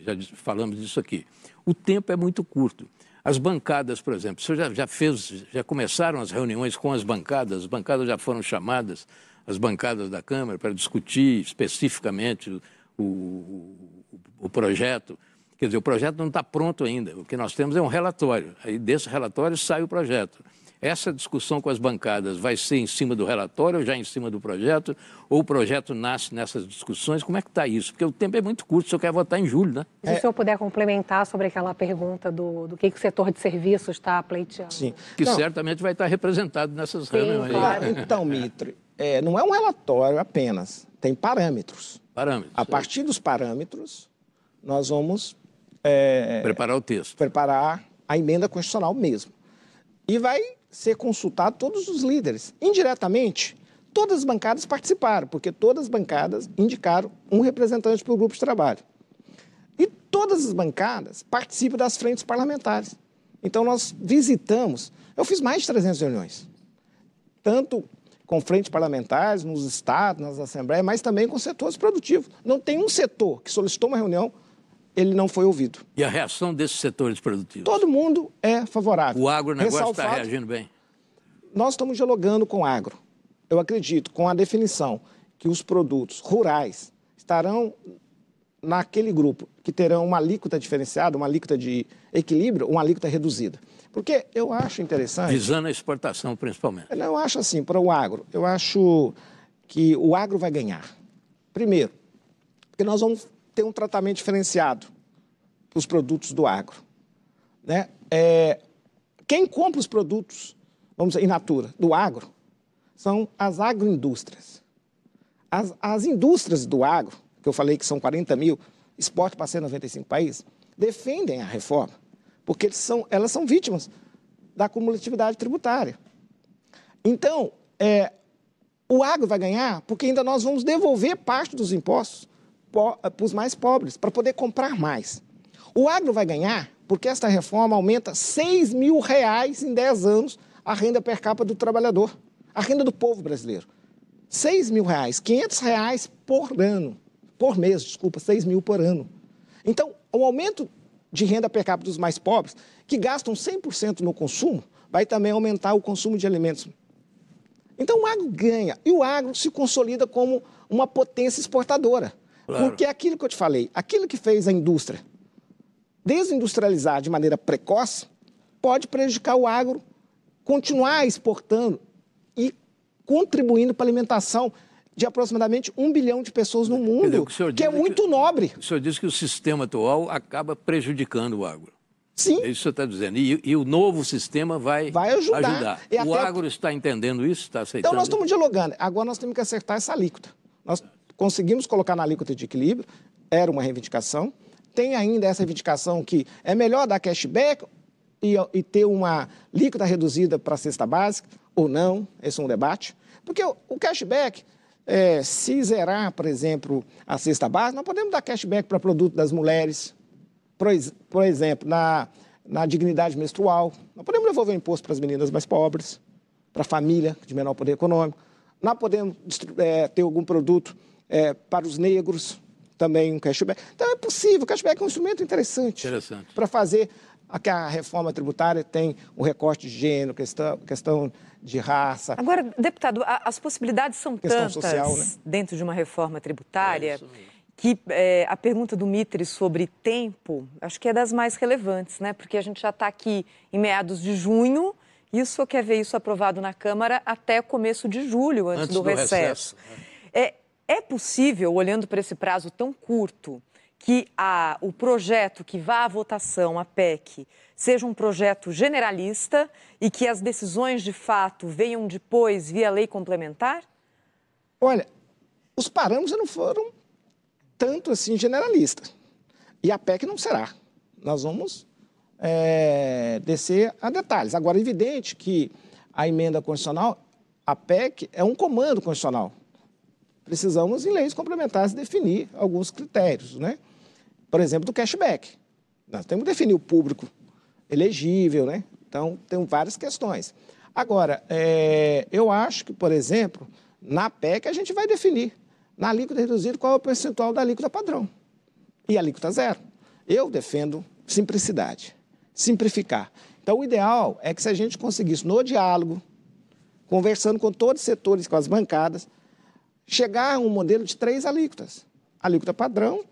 já falamos disso aqui. O tempo é muito curto. As bancadas, por exemplo, o senhor já, já fez, já começaram as reuniões com as bancadas, as bancadas já foram chamadas, as bancadas da Câmara, para discutir especificamente o, o, o projeto. Quer dizer, o projeto não está pronto ainda. O que nós temos é um relatório. Aí desse relatório sai o projeto. Essa discussão com as bancadas vai ser em cima do relatório ou já em cima do projeto? Ou o projeto nasce nessas discussões? Como é que está isso? Porque o tempo é muito curto, o senhor quer votar em julho, né? Se é... o senhor puder complementar sobre aquela pergunta do, do que, que o setor de serviços está pleiteando. Sim. Que não. certamente vai estar representado nessas Sim, reuniões. Claro. Então, Mitre, é, não é um relatório apenas, tem parâmetros. Parâmetros. A partir dos parâmetros, nós vamos... É, preparar o texto. Preparar a emenda constitucional mesmo. E vai ser consultado todos os líderes. Indiretamente, todas as bancadas participaram, porque todas as bancadas indicaram um representante para o grupo de trabalho. E todas as bancadas participam das frentes parlamentares. Então, nós visitamos, eu fiz mais de 300 reuniões, tanto com frentes parlamentares, nos estados, nas assembleias, mas também com setores produtivos. Não tem um setor que solicitou uma reunião ele não foi ouvido. E a reação desses setores produtivos? Todo mundo é favorável. O agronegócio está reagindo bem? Nós estamos dialogando com o agro. Eu acredito, com a definição que os produtos rurais estarão naquele grupo que terão uma alíquota diferenciada, uma alíquota de equilíbrio, uma alíquota reduzida. Porque eu acho interessante. Visando a exportação, principalmente. Não, eu acho assim, para o agro, eu acho que o agro vai ganhar. Primeiro, porque nós vamos ter um tratamento diferenciado para os produtos do agro. Né? É, quem compra os produtos, vamos dizer, in natura, do agro, são as agroindústrias. As, as indústrias do agro, que eu falei que são 40 mil, exportam para 195 países, defendem a reforma, porque são, elas são vítimas da cumulatividade tributária. Então, é, o agro vai ganhar porque ainda nós vamos devolver parte dos impostos para os mais pobres, para poder comprar mais. O agro vai ganhar porque esta reforma aumenta 6 mil reais em 10 anos a renda per capita do trabalhador, a renda do povo brasileiro. 6 mil reais, 500 reais por ano, por mês, desculpa, 6 mil por ano. Então, o aumento de renda per capita dos mais pobres, que gastam 100% no consumo, vai também aumentar o consumo de alimentos. Então, o agro ganha e o agro se consolida como uma potência exportadora. Claro. Porque aquilo que eu te falei, aquilo que fez a indústria desindustrializar de maneira precoce, pode prejudicar o agro continuar exportando e contribuindo para a alimentação de aproximadamente um bilhão de pessoas no mundo, dizer, que é muito que, nobre. O senhor diz que o sistema atual acaba prejudicando o agro. Sim. É isso que o senhor está dizendo. E, e, o novo sistema vai, vai ajudar. ajudar. O agro está entendendo isso, está aceitando? Então, nós estamos dialogando. Agora nós temos que acertar essa alíquota. Nós conseguimos colocar na alíquota de equilíbrio, era uma reivindicação. Tem ainda essa reivindicação que é melhor dar cashback e, e ter uma alíquota reduzida para a cesta básica ou não, esse é um debate. Porque o, o cashback, é, se zerar, por exemplo, a cesta básica, nós podemos dar cashback para produto das mulheres, por, por exemplo, na, na dignidade menstrual. Nós podemos devolver o imposto para as meninas mais pobres, para a família de menor poder econômico. Nós podemos é, ter algum produto é, para os negros, também um cashback. Então é possível, o cashback é um instrumento interessante, interessante. para fazer a que a reforma tributária tem o recorte de gênero, questão, questão de raça. Agora, deputado, as possibilidades são tantas social, né? dentro de uma reforma tributária. É que é, a pergunta do Mitre sobre tempo, acho que é das mais relevantes, né? Porque a gente já está aqui em meados de junho e o senhor quer ver isso aprovado na Câmara até começo de julho, antes, antes do, do, recesso. recesso. É, é possível, olhando para esse prazo tão curto, que a, o projeto que vá à votação, a PEC, seja um projeto generalista e que as decisões de fato venham depois via lei complementar? Olha, os parâmetros não foram tanto assim generalistas. E a PEC não será. Nós vamos é, descer a detalhes. Agora, é evidente que a emenda constitucional, a PEC, é um comando constitucional. Precisamos, em leis complementares, definir alguns critérios, né? Por exemplo, do cashback. Nós temos que definir o público elegível, né? Então, tem várias questões. Agora, é, eu acho que, por exemplo, na PEC a gente vai definir na alíquota reduzida, qual é o percentual da alíquota padrão? E a alíquota zero. Eu defendo simplicidade, simplificar. Então, o ideal é que se a gente conseguisse, no diálogo, conversando com todos os setores, com as bancadas, chegar a um modelo de três alíquotas. Alíquota padrão,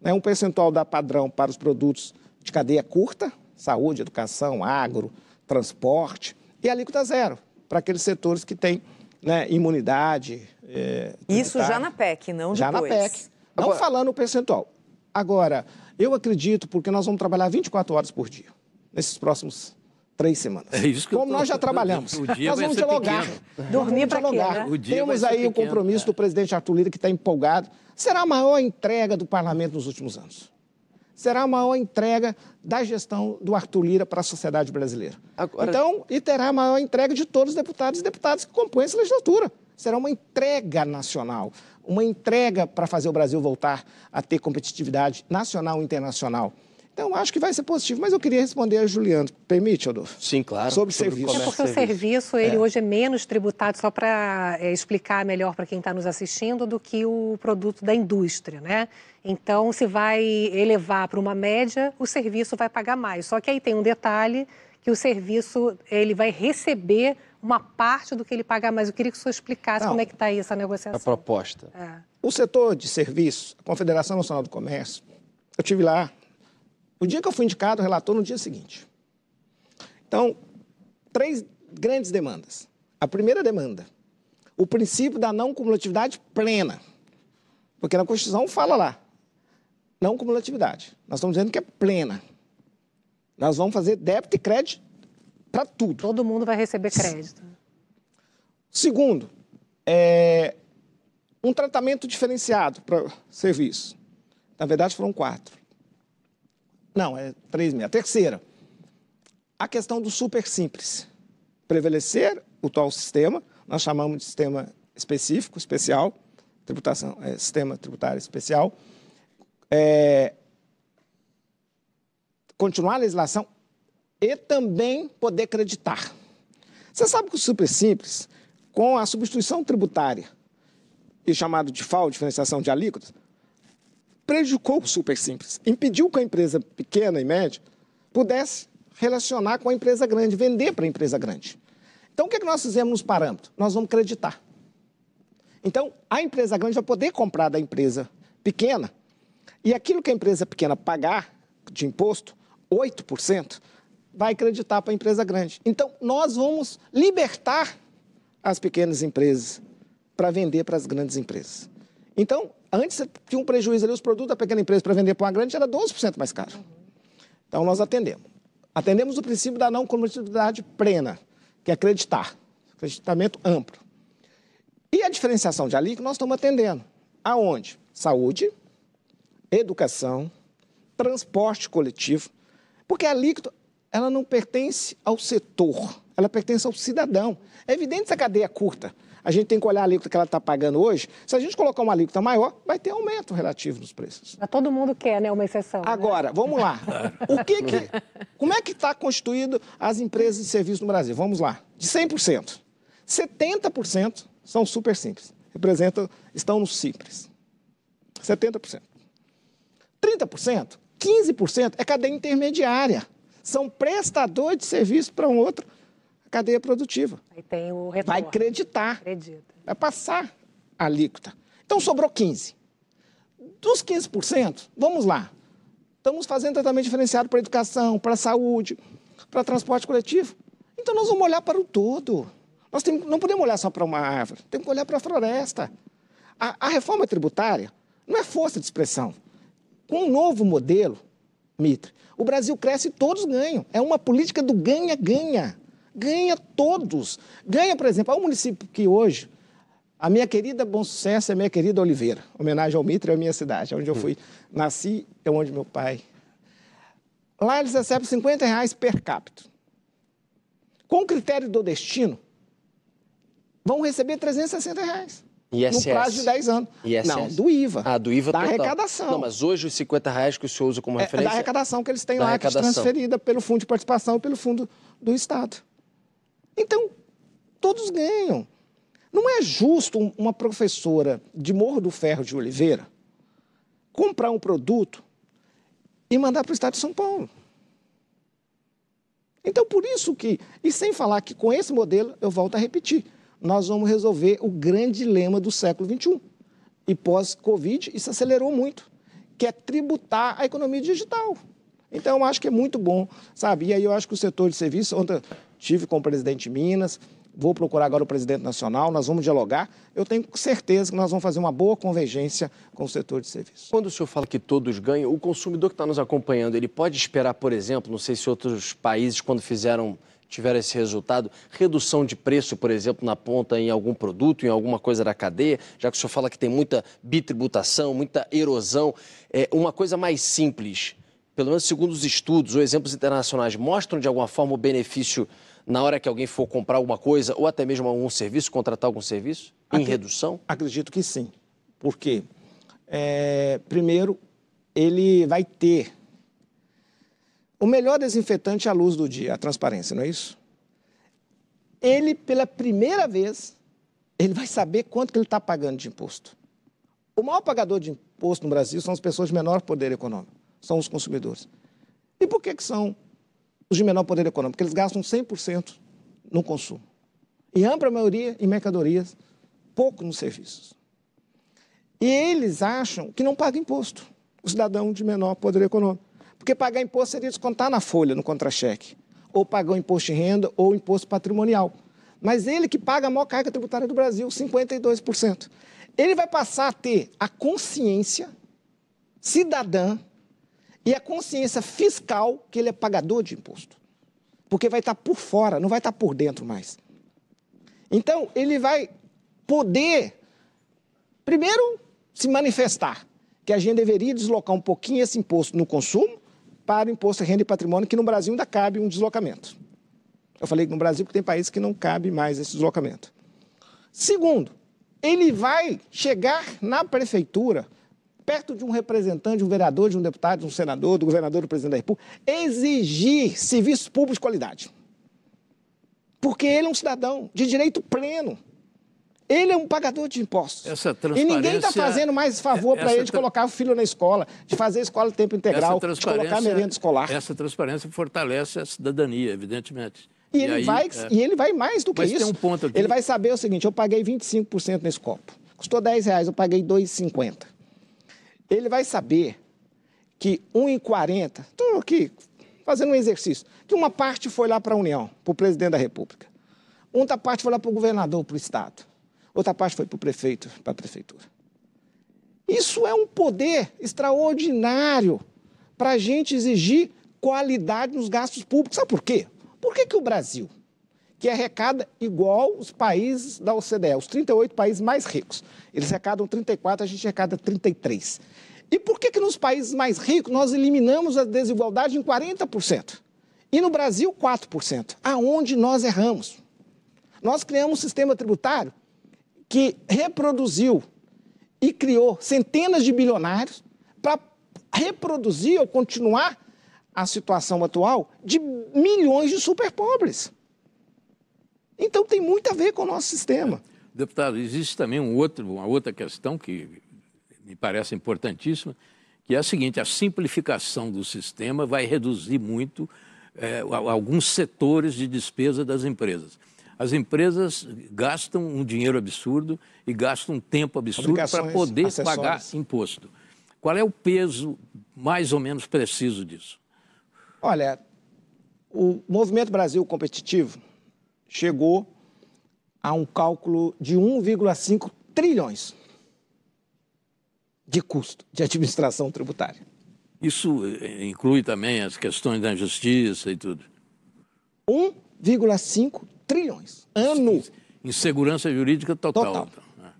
né, um percentual da padrão para os produtos de cadeia curta, saúde, educação, agro, transporte, e alíquota zero, para aqueles setores que têm né, imunidade. É, Isso já na PEC, não já depois. Já na PEC. Não Agora... falando o percentual. Agora, eu acredito, porque nós vamos trabalhar 24 horas por dia, nesses próximos três semanas. É isso que Como nós já trabalhamos. O dia nós vamos dialogar. Dormir para quê, né? O dia Temos aí o compromisso é. do presidente Arthur Lira, que está empolgado. Será a maior entrega do parlamento nos últimos anos será a maior entrega da gestão do Arthur Lira para a sociedade brasileira. Agora... Então, e terá a maior entrega de todos os deputados e deputadas que compõem essa legislatura. Será uma entrega nacional, uma entrega para fazer o Brasil voltar a ter competitividade nacional e internacional. Então, acho que vai ser positivo. Mas eu queria responder a Juliano. Permite, Adolfo? Sim, claro. Sobre, sobre serviço. É porque o serviço, ele é. hoje é menos tributado, só para é, explicar melhor para quem está nos assistindo, do que o produto da indústria, né? Então, se vai elevar para uma média, o serviço vai pagar mais. Só que aí tem um detalhe, que o serviço ele vai receber uma parte do que ele paga mais. Eu queria que o senhor explicasse Não. como é que está aí essa negociação. A proposta. É. O setor de serviços, a Confederação Nacional do Comércio, eu tive lá. O dia que eu fui indicado, relatou no dia seguinte. Então, três grandes demandas. A primeira demanda, o princípio da não cumulatividade plena. Porque na Constituição fala lá, não cumulatividade. Nós estamos dizendo que é plena. Nós vamos fazer débito e crédito para tudo. Todo mundo vai receber crédito. Segundo, é um tratamento diferenciado para serviço. Na verdade, foram quatro. Não, é três meia. A terceira, a questão do super simples. Prevalecer o tal sistema, nós chamamos de sistema específico, especial, tributação, é, sistema tributário especial. É, continuar a legislação e também poder acreditar. Você sabe que o super simples, com a substituição tributária e chamado de FAO, diferenciação de alíquotas, prejudicou o super simples, impediu que a empresa pequena e média pudesse relacionar com a empresa grande, vender para a empresa grande. Então, o que, é que nós fizemos nos parâmetros? Nós vamos acreditar. Então, a empresa grande vai poder comprar da empresa pequena e aquilo que a empresa pequena pagar de imposto, 8%, vai acreditar para a empresa grande. Então, nós vamos libertar as pequenas empresas para vender para as grandes empresas. Então, antes tinha um prejuízo ali, os produtos da pequena empresa para vender para uma grande era 12% mais caro. Então, nós atendemos. Atendemos o princípio da não cumulatividade plena, que é acreditar, acreditamento amplo. E a diferenciação de alíquota nós estamos atendendo. Aonde? Saúde, educação, transporte coletivo. Porque a alíquota, ela não pertence ao setor, ela pertence ao cidadão. É evidente essa cadeia curta. A gente tem que olhar a alíquota que ela está pagando hoje. Se a gente colocar uma alíquota maior, vai ter aumento relativo nos preços. Mas todo mundo quer, né? Uma exceção. né? Agora, vamos lá. O que que, como é que está constituído as empresas de serviço no Brasil? Vamos lá. De 100%, 70% são super simples. Representam, estão no simples. 70%. 30%, 15% é cadeia intermediária. São prestadores de serviço para um outro cadeia produtiva. Aí tem o retorno. Vai acreditar. Acredita. Vai passar a alíquota. Então sobrou 15. Dos 15%, vamos lá. Estamos fazendo tratamento diferenciado para educação, para saúde, para transporte coletivo. Então nós vamos olhar para o todo. Nós tem, não podemos olhar só para uma árvore, temos que olhar para a floresta. A, a reforma tributária não é força de expressão. Com um novo modelo, Mitre, o Brasil cresce e todos ganham. É uma política do ganha-ganha. Ganha todos. Ganha, por exemplo, há um município que hoje, a minha querida Bom Sucesso é a minha querida Oliveira. Homenagem ao Mitre, é a minha cidade, é onde eu fui. Nasci, é onde meu pai. Lá eles recebem 50 reais per capita. Com o critério do destino, vão receber 360 reais. ISS. No prazo de 10 anos. ISS. Não, do IVA. Ah, do IVA Da total. arrecadação. Não, mas hoje os 50 reais que o senhor usa como É, é referência... da arrecadação que eles têm lá, que é transferida pelo Fundo de Participação e pelo Fundo do Estado. Então, todos ganham. Não é justo um- uma professora de Morro do Ferro de Oliveira comprar um produto e mandar para o Estado de São Paulo. Então, por isso que, e sem falar que com esse modelo, eu volto a repetir, nós vamos resolver o grande dilema do século XXI. E pós-Covid, isso acelerou muito, que é tributar a economia digital. Então, eu acho que é muito bom, sabe? E aí eu acho que o setor de serviço, ontem tive com o presidente de Minas, vou procurar agora o presidente nacional, nós vamos dialogar. Eu tenho certeza que nós vamos fazer uma boa convergência com o setor de serviço. Quando o senhor fala que todos ganham, o consumidor que está nos acompanhando, ele pode esperar, por exemplo, não sei se outros países, quando fizeram, tiveram esse resultado, redução de preço, por exemplo, na ponta em algum produto, em alguma coisa da cadeia, já que o senhor fala que tem muita bitributação, muita erosão. É, uma coisa mais simples, pelo menos segundo os estudos ou exemplos internacionais, mostram de alguma forma o benefício na hora que alguém for comprar alguma coisa ou até mesmo algum serviço, contratar algum serviço, em Acre- redução? Acredito que sim. Por quê? É, primeiro, ele vai ter o melhor desinfetante à luz do dia, a transparência, não é isso? Ele, pela primeira vez, ele vai saber quanto que ele está pagando de imposto. O maior pagador de imposto no Brasil são as pessoas de menor poder econômico, são os consumidores. E por que, que são os de menor poder econômico? Porque eles gastam 100% no consumo. e ampla maioria em mercadorias, pouco nos serviços. E eles acham que não paga imposto, o cidadão de menor poder econômico. Porque pagar imposto seria descontar na folha, no contra-cheque, ou pagar o imposto de renda ou imposto patrimonial. Mas ele que paga a maior carga tributária do Brasil, 52%. Ele vai passar a ter a consciência cidadã e a consciência fiscal que ele é pagador de imposto. Porque vai estar por fora, não vai estar por dentro mais. Então, ele vai poder, primeiro, se manifestar que a gente deveria deslocar um pouquinho esse imposto no consumo para o imposto de renda e patrimônio, que no Brasil ainda cabe um deslocamento. Eu falei que no Brasil tem países que não cabe mais esse deslocamento. Segundo, ele vai chegar na prefeitura, perto de um representante, de um vereador, de um deputado, de um senador, do governador, do presidente da República, exigir serviços públicos de qualidade. Porque ele é um cidadão de direito pleno. Ele é um pagador de impostos. Essa E ninguém está fazendo mais favor para ele de colocar o filho na escola, de fazer a escola de tempo integral, de colocar a merenda escolar. Essa transparência fortalece a cidadania, evidentemente. E, ele, aí, vai, é, e ele vai mais do que Mas isso. tem um ponto aqui. Ele vai saber o seguinte: eu paguei 25% nesse copo. Custou 10 reais, eu paguei 2,50. Ele vai saber que 1,40, estou aqui fazendo um exercício, que uma parte foi lá para a União, para o presidente da República. Outra parte foi lá para o governador, para o Estado. Outra parte foi para o prefeito, para a prefeitura. Isso é um poder extraordinário para a gente exigir qualidade nos gastos públicos. Sabe por quê? Por que, que o Brasil, que arrecada igual os países da OCDE, os 38 países mais ricos, eles arrecadam 34, a gente arrecada 33. E por que, que nos países mais ricos nós eliminamos a desigualdade em 40%? E no Brasil, 4%. Aonde nós erramos? Nós criamos um sistema tributário que reproduziu e criou centenas de bilionários para reproduzir ou continuar a situação atual de milhões de superpobres. Então tem muito a ver com o nosso sistema. Deputado, existe também um outro, uma outra questão que me parece importantíssima, que é a seguinte: a simplificação do sistema vai reduzir muito é, alguns setores de despesa das empresas. As empresas gastam um dinheiro absurdo e gastam um tempo absurdo para poder acessórias. pagar imposto. Qual é o peso mais ou menos preciso disso? Olha, o Movimento Brasil Competitivo chegou a um cálculo de 1,5 trilhões de custo de administração tributária. Isso eh, inclui também as questões da justiça e tudo. 1,5 trilhões. Ano. Insegurança jurídica total. Total. então, né?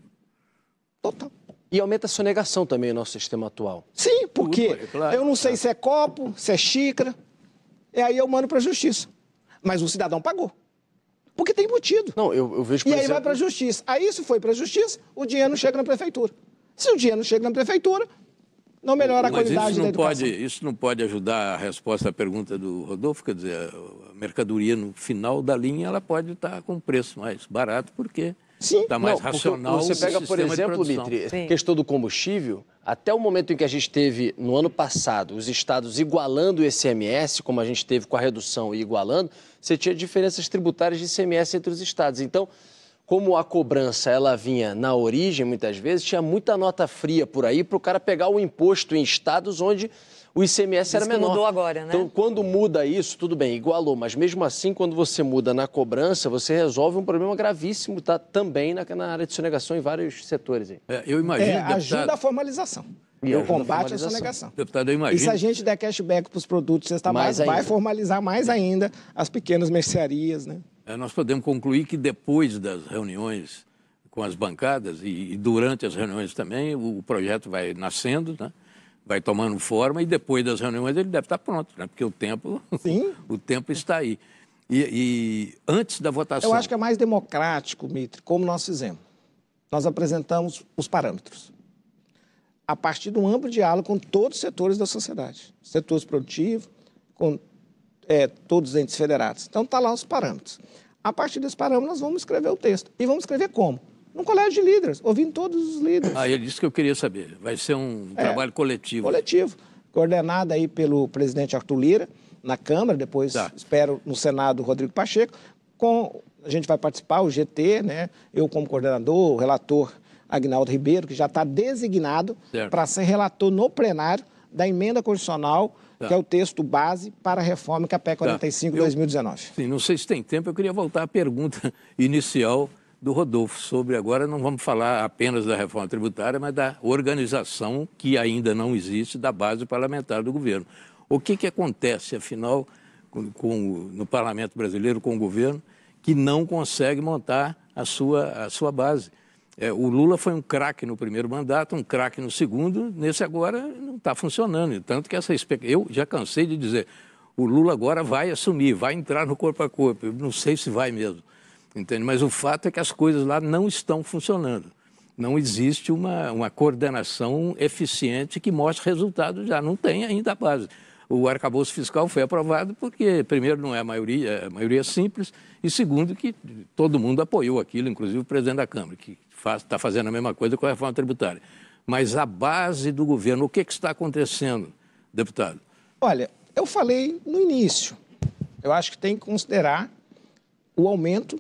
Total. E aumenta a sonegação também no nosso sistema atual. Sim, porque é claro, eu não sei se é copo, se é xícara, e aí eu mando para a justiça. Mas o cidadão pagou. Porque tem embutido. Não, eu, eu vejo, por E aí exemplo... vai para a justiça. Aí, se foi para a justiça, o dinheiro não chega na prefeitura. Se o dinheiro não chega na prefeitura, não melhora a Mas qualidade isso da não, educação. pode, isso não pode ajudar a resposta à pergunta do Rodolfo, quer dizer, a mercadoria no final da linha ela pode estar com preço mais barato porque está mais Não, porque racional Você o pega, por exemplo. Mitri, Sim. questão do combustível, até o momento em que a gente teve, no ano passado, os estados igualando o ICMS, como a gente teve com a redução e igualando, você tinha diferenças tributárias de ICMS entre os estados. Então, como a cobrança ela vinha na origem, muitas vezes, tinha muita nota fria por aí para o cara pegar o imposto em estados onde o ICMS era Isso menor. mudou agora, né? Então, quando muda isso, tudo bem, igualou, mas mesmo assim, quando você muda na cobrança, você resolve um problema gravíssimo tá, também na, na área de sonegação em vários setores. Aí. É, eu imagino, É, deputado, ajuda a formalização. E o combate à sonegação. deputado, eu E se imagino, a gente der cashback para os produtos Mais básica, vai formalizar mais ainda as pequenas mercearias, né? É, nós podemos concluir que depois das reuniões com as bancadas e, e durante as reuniões também, o, o projeto vai nascendo, né? vai tomando forma e depois das reuniões ele deve estar pronto, né? porque o tempo, Sim. o tempo está aí. E, e antes da votação... Eu acho que é mais democrático, Mitre, como nós fizemos. Nós apresentamos os parâmetros. A partir de um amplo diálogo com todos os setores da sociedade. Setores produtivos, com é, todos os entes federados. Então, está lá os parâmetros. A partir desses parâmetros, nós vamos escrever o texto. E vamos escrever como? Num colégio de líderes, ouvindo todos os líderes. Ah, ele disse que eu queria saber. Vai ser um É, trabalho coletivo. coletivo, coordenado aí pelo presidente Arthur Lira, na Câmara, depois Tá. espero no Senado Rodrigo Pacheco, com a gente vai participar, o GT, né? Eu como coordenador, o relator Agnaldo Ribeiro, que já está designado para ser relator no plenário da emenda constitucional, Tá. que é o texto base para a reforma que é a PEC 45 Eu- 2019. Sim, não sei se tem tempo, eu queria voltar à pergunta inicial do Rodolfo sobre agora não vamos falar apenas da reforma tributária, mas da organização que ainda não existe da base parlamentar do governo. O que, que acontece, afinal, com, com- no parlamento brasileiro, com o governo, que não consegue montar a sua, a sua base? É, o Lula foi um craque no primeiro mandato, um craque no segundo, nesse agora não está funcionando. Tanto que essa eu já cansei de dizer, o Lula agora vai assumir, vai entrar no corpo a corpo. Eu não sei se vai mesmo, entende? Mas o fato é que as coisas lá não estão funcionando. Não existe uma, uma coordenação eficiente que mostre resultados já. Não tem ainda a base. O arcabouço fiscal foi aprovado porque, primeiro, não é a maioria, a maioria simples, e segundo, que todo mundo apoiou aquilo, inclusive o presidente da Câmara, que está fazendo a mesma coisa com a reforma tributária. Mas a base do governo, o que, que está acontecendo, deputado? Olha, eu falei no início, eu acho que tem que considerar o aumento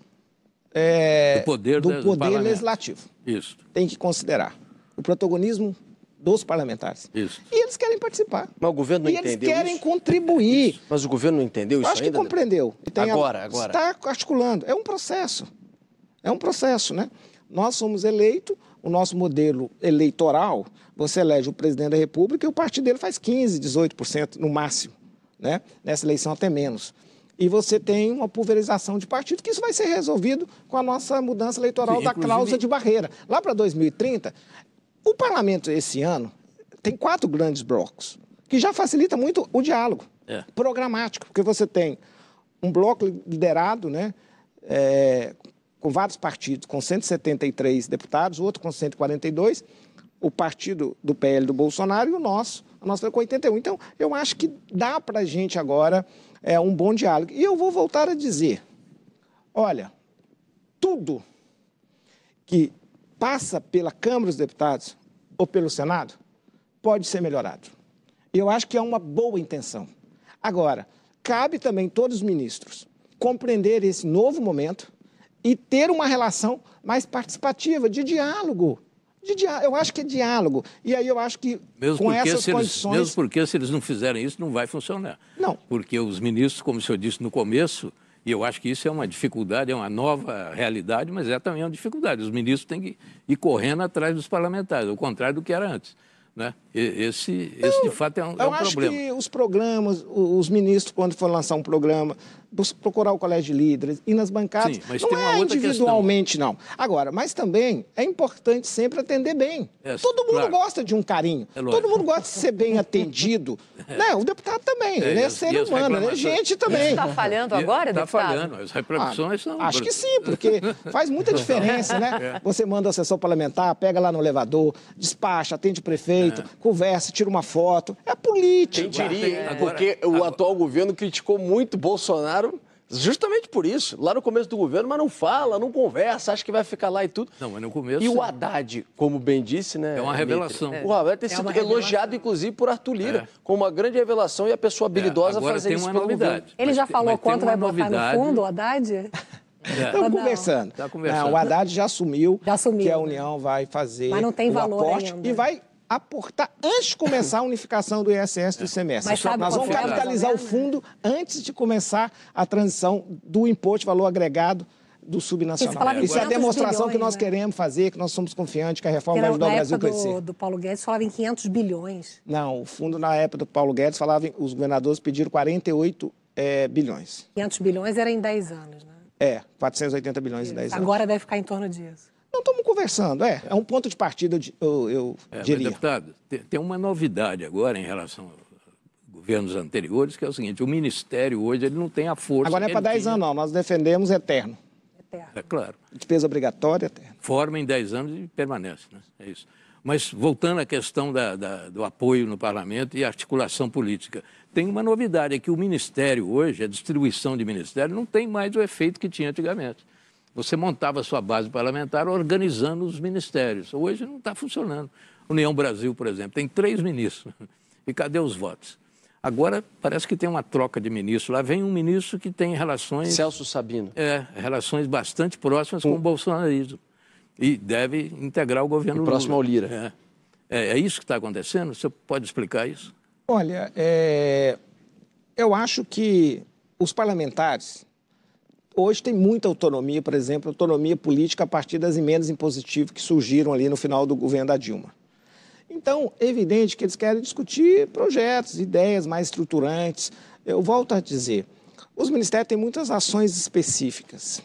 é, Do poder do poder legislativo. Isso, Tem que considerar o protagonismo dos parlamentares. isso. E eles querem participar. Mas o governo não e eles entendeu querem isso? contribuir. Mas o governo não entendeu Eu isso acho que ainda? compreendeu. E tem a- Agora, agora. Está articulando. É um processo. É um processo, né? Nós somos eleitos, o nosso modelo eleitoral, você elege o presidente da República e o partido dele faz 15%, 18% no máximo, né? Nessa eleição até menos. E você tem uma pulverização de partido, que isso vai ser resolvido com a nossa mudança eleitoral Sim, da inclusive- cláusula de barreira. Lá para 2030, o parlamento esse ano tem quatro grandes blocos, que já facilita muito o diálogo É. programático, porque você tem um bloco liderado, né, é, com vários partidos, com 173 deputados, o outro com 142, o partido do PL do Bolsonaro e o nosso, a nossa com 81. Então, eu acho que dá para a gente agora é, um bom diálogo. E eu vou voltar a dizer, olha, tudo que passa pela Câmara dos Deputados ou pelo Senado pode ser melhorado. Eu acho que é uma boa intenção. Agora, cabe também todos os ministros compreender esse novo momento e ter uma relação mais participativa, de diálogo. De dia... Eu acho que é diálogo. E aí eu acho que Mesmo com porque, essas se eles, condições. mesmo porque se eles não fizerem isso, não vai funcionar. Não. Porque os ministros, como o senhor disse no começo, e eu acho que isso é uma dificuldade, é uma nova realidade, mas é também uma dificuldade. Os ministros têm que ir correndo atrás dos parlamentares, ao contrário do que era antes. Né? Esse, esse de fato, é um, é Eu um acho problema. que os programas, os ministros, quando for lançar um programa, procurar o colégio de líderes, ir nas bancadas, Sim, mas não tem uma é outra individualmente, não. Agora, mas também é importante sempre atender bem. É, Todo mundo claro. gosta de um carinho. É. Todo mundo gosta de ser bem atendido. né? O deputado também, É, ele é as- ser humano, ele é reclamações? gente também. Está falhando agora, Está deputado? falhando, as repercussões são... Acho que sim, porque faz muita diferença, né? É. Você manda o assessor parlamentar, pega lá no elevador, despacha, atende o prefeito, conversa, tira uma foto. É político. Quem diria? Agora- Porque o atual governo criticou muito Bolsonaro justamente por isso. Lá no começo do governo, mas não fala, não conversa, acha que vai ficar lá e tudo. Não, mas no começo... E o Haddad, como bem disse, né? É uma revelação. O Haddad tem É sido elogiado, inclusive, por Arthur Lira, É. como uma grande revelação e a pessoa habilidosa agora fazer tem isso uma pelo novidade. governo. Ele Mas já tem- falou quanto vai botar novidade. no fundo, o Haddad? É. Estamos Não. conversando. Tá conversando. Não, o Haddad já assumiu, Já assumiu, que a né? União vai fazer Mas não tem o valor aporte ainda. e vai aportar antes de começar a unificação do ISS do semestre. Mas sabe Nós vamos é, capitalizar o fundo antes de começar a transição do imposto de valor agregado do subnacional. Isso é a 500 demonstração que bilhões, nós né? queremos fazer, que nós somos confiantes que a reforma Porque vai ajudar o Brasil a crescer. do, do Paulo Guedes falava em 500 bilhões. Não, o fundo na época do Paulo Guedes falava, em- os governadores pediram 48 eh, bilhões. 500 bilhões era em 10 anos, né? É, 480 bilhões em 10 anos. Agora deve ficar em torno disso. Não estamos conversando, é. É um ponto de partida, eu eu, É, diria. deputado, tem, uma novidade agora em relação governos anteriores, que é o seguinte, o Ministério hoje ele não tem a força... Agora não é que para ele 10 tinha. anos, não. Nós defendemos eterno. É claro. Despesa obrigatória, eterno. Forma em 10 anos e permanece, né? É isso. Mas voltando à questão da- da- do apoio no parlamento e articulação política, tem uma novidade, é que o Ministério hoje, a distribuição de Ministério, não tem mais o efeito que tinha antigamente. Você montava a sua base parlamentar organizando os ministérios. Hoje não está funcionando. União Brasil, por exemplo, tem três ministros. E cadê os votos? Agora parece que tem uma troca de ministro. Lá vem um ministro que tem relações. Celso Sabino. É, relações bastante próximas com o bolsonarismo. E deve integrar o governo E próximo Lula. ao Lira. É. É, é isso que está acontecendo? Você pode explicar isso? Olha, é, eu acho que os parlamentares hoje têm muita autonomia, por exemplo, autonomia política a partir das emendas impositivas que surgiram ali no final do governo da Dilma. Então, é evidente que eles querem discutir projetos, ideias mais estruturantes. Eu volto a dizer, os ministérios têm muitas ações específicas.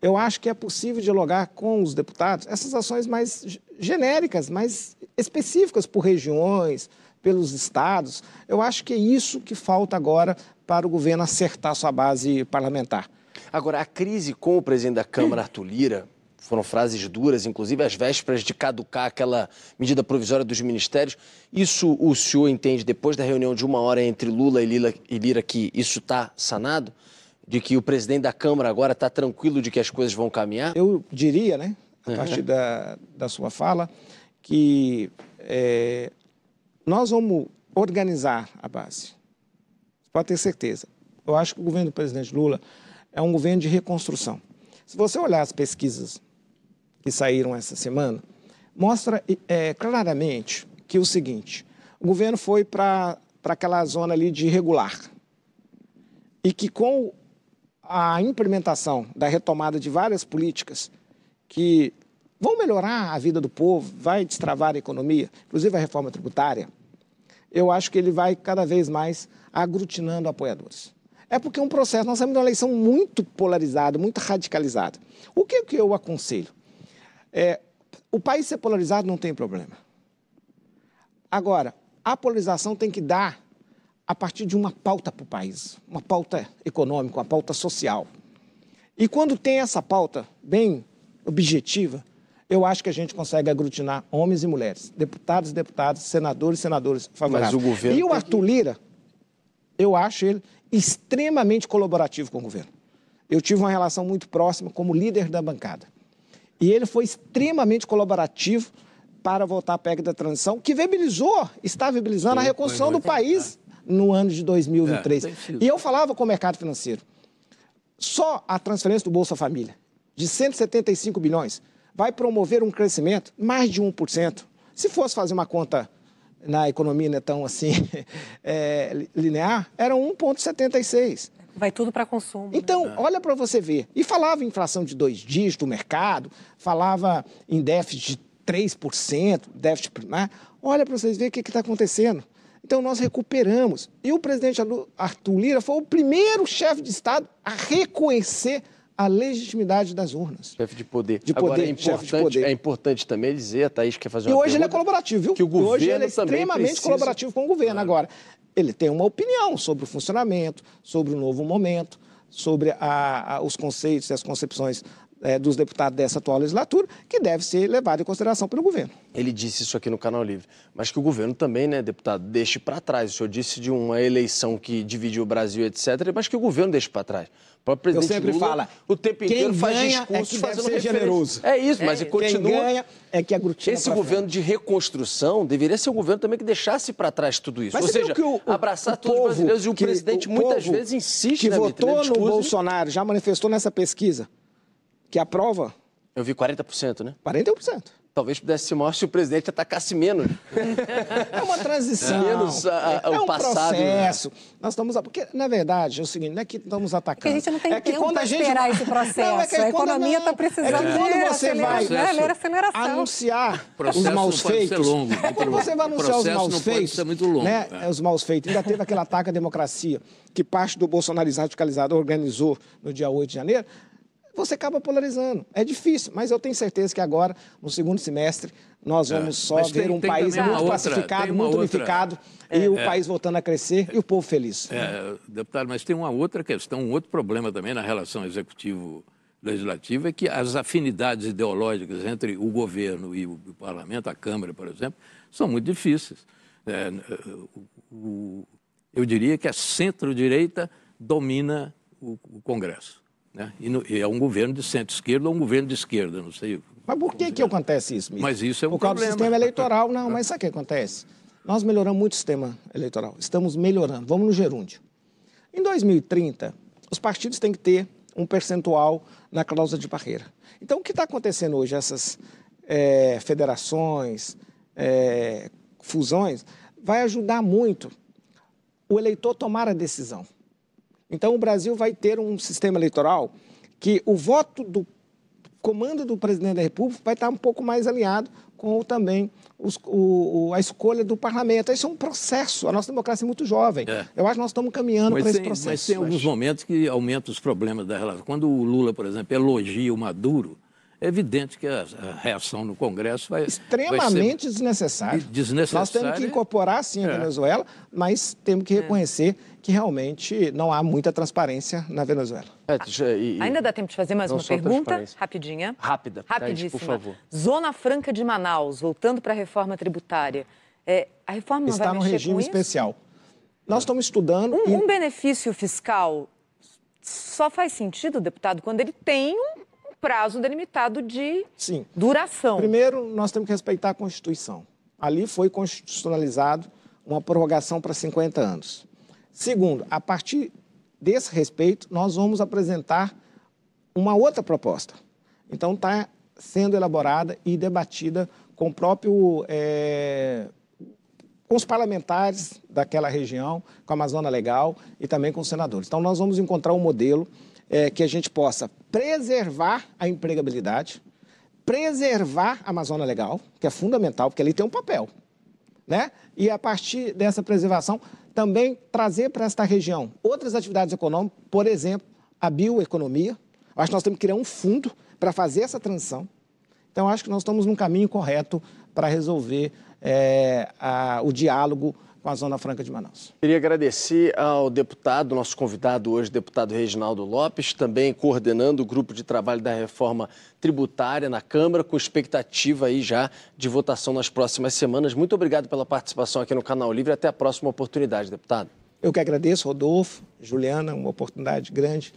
Eu acho que é possível dialogar com os deputados essas ações mais genéricas, mais específicas por regiões, pelos estados. Eu acho que é isso que falta agora para o governo acertar sua base parlamentar. Agora, a crise com o presidente da Câmara, Arthur Lira, foram frases duras, inclusive às vésperas de caducar aquela medida provisória dos ministérios. Isso o senhor entende, depois da reunião de uma hora entre Lula e Lira, e Lira que isso está sanado? De que o presidente da Câmara agora está tranquilo de que as coisas vão caminhar? Eu diria, né, a Uhum. partir da, da sua fala, que é, nós vamos organizar a base. Você pode ter certeza. Eu acho que o governo do presidente Lula é um governo de reconstrução. Se você olhar as pesquisas que saíram essa semana, mostra é, claramente que o seguinte: o governo foi para aquela zona ali de irregular. E que com a implementação da retomada de várias políticas que vão melhorar a vida do povo, vai destravar a economia, inclusive a reforma tributária, eu acho que ele vai cada vez mais aglutinando apoiadores. É porque é um processo, nós temos uma eleição muito polarizada, muito radicalizada. O que, que eu aconselho? É, o país ser polarizado não tem problema. Agora, a polarização tem que dar a partir de uma pauta para o país, uma pauta econômica, uma pauta social. E quando tem essa pauta bem objetiva, eu acho que a gente consegue aglutinar homens e mulheres, deputados e deputadas, senadores e senadores favoráveis. Mas o governo E o Arthur Lira, eu acho ele extremamente colaborativo com o governo. Eu tive uma relação muito próxima como líder da bancada. E ele foi extremamente colaborativo para votar a PEC da transição, que viabilizou, está viabilizando a reconstrução do país no ano de 2023. É, e eu falava com o mercado financeiro, só a transferência do Bolsa Família, de 175 bilhões, vai promover um crescimento mais de 1%. Se fosse fazer uma conta na economia não é tão assim é, li- linear, era 1,76. Vai tudo para consumo. Então, olha para você ver. E falava em inflação de dois dígitos, o mercado, falava em déficit de 3%, déficit primário. Olha para vocês verem o que está acontecendo. Então, nós recuperamos. E o presidente Arthur Lira foi o primeiro chefe de Estado a reconhecer a legitimidade das urnas. Chefe de poder. De Agora, poder, é chefe de importante, poder. é importante também dizer, a Thaís quer fazer E uma hoje ele é colaborativo, viu? Que o E hoje ele é governo extremamente precisa- colaborativo com o governo. Agora, ele tem uma opinião sobre o funcionamento, sobre o novo momento, sobre a- a- os conceitos e as concepções eh, dos deputados dessa atual legislatura, que deve ser levado em consideração pelo governo. Ele disse isso aqui no Canal Livre. Mas que o governo também, né, deputado, deixe para trás. O senhor disse de uma eleição que dividiu o Brasil, etc., mas que o governo deixe para trás. O próprio Eu presidente sempre Lula, falo, o tempo inteiro faz ganha é discursos que deve fazendo ser referência. generoso. É isso, mas É, e continua... Quem ganha é que aglutina Esse governo de reconstrução deveria ser um governo também que deixasse para trás tudo isso. Mas Ou seja, o- abraçar o todos os brasileiros e o que- presidente o muitas vezes insiste que Vitor? votou Ele no discute- Bolsonaro, já manifestou nessa pesquisa que aprova Eu vi 40%, né? 41%. Talvez pudesse ser maior se o presidente atacasse menos. É uma transição. Menos a- a- é o um passado. processo. Nós estamos... Porque, na verdade, é o seguinte, não é que estamos atacando. Porque a gente não tem é que tempo quando para a gente... esperar esse processo. Não, é que a economia está precisando é que de quando você vai né? anunciar os maus feitos... longo, quando você vai anunciar os maus não pode feitos... ser muito longo, Né, é. Os maus feitos. Ainda teve aquele ataque à democracia que parte do bolsonarismo radicalizado organizou no dia 8 de janeiro você acaba polarizando. É difícil, mas eu tenho certeza que agora, no segundo semestre, nós É, vamos só mas ver tem- um tem país muito outra- pacificado, muito outra- unificado, e o É. país voltando a crescer e o povo feliz. É, deputado, mas tem uma outra questão, um outro problema também na relação executivo-legislativa, é que as afinidades ideológicas entre o governo e o, o parlamento, a Câmara, por exemplo, são muito difíceis. É, o- o- eu diria que a centro-direita domina o, o Congresso. Né? E, no- e é um governo de centro-esquerda ou um governo de esquerda, não sei. Mas por que, que acontece isso? Mas isso é um Por causa problema. do sistema eleitoral. Não, mas sabe o que acontece? Nós melhoramos muito o sistema eleitoral. Estamos melhorando. Vamos no gerúndio. Em 2030, os partidos têm que ter um percentual na cláusula de barreira. Então, o que está acontecendo hoje? Essas é, federações, é, fusões, vai ajudar muito o eleitor a tomar a decisão. Então, o Brasil vai ter um sistema eleitoral que o voto do comando do presidente da República vai estar um pouco mais alinhado com também os, o, a escolha do parlamento. Isso é um processo. A nossa democracia é muito jovem. É. Eu acho que nós estamos caminhando para esse processo. Mas tem alguns momentos que aumentam os problemas da relação. Quando o Lula, por exemplo, elogia o Maduro, é evidente que a, reação no Congresso vai. Extremamente vai desnecessário. desnecessário. Nós temos que incorporar, sim, a é. Venezuela, mas temos que é. reconhecer é. que realmente não há muita transparência na Venezuela. É, e, e... Ainda dá tempo de fazer mais uma pergunta? Rapidinha. Rápida. Rapidíssima. por favor. Zona Franca de Manaus, voltando para a reforma tributária. É, a reforma Está vai no regime especial. Nós estamos estudando. Um, e... um benefício fiscal só faz sentido, deputado, quando ele tem um prazo delimitado de Sim. duração. Primeiro, nós temos que respeitar a Constituição. Ali foi constitucionalizado uma prorrogação para 50 anos. Segundo, a partir desse respeito, nós vamos apresentar uma outra proposta. Então, está sendo elaborada e debatida com o próprio. É, com os parlamentares daquela região, com a Amazônia Legal e também com os senadores. Então, nós vamos encontrar um modelo é, que a gente possa preservar a empregabilidade, preservar a Amazônia Legal, que é fundamental, porque ali tem um papel. Né? E a partir dessa preservação, também trazer para esta região outras atividades econômicas, por exemplo, a bioeconomia. Acho que nós temos que criar um fundo para fazer essa transição. Então, acho que nós estamos no caminho correto para resolver é, a, o diálogo com a Zona Franca de Manaus. Queria agradecer ao deputado, nosso convidado hoje, deputado Reginaldo Lopes, também coordenando o grupo de trabalho da reforma tributária na Câmara, com expectativa aí já de votação nas próximas semanas. Muito obrigado pela participação aqui no Canal Livre. Até a próxima oportunidade, deputado. Eu que agradeço, Rodolfo, Juliana, uma oportunidade grande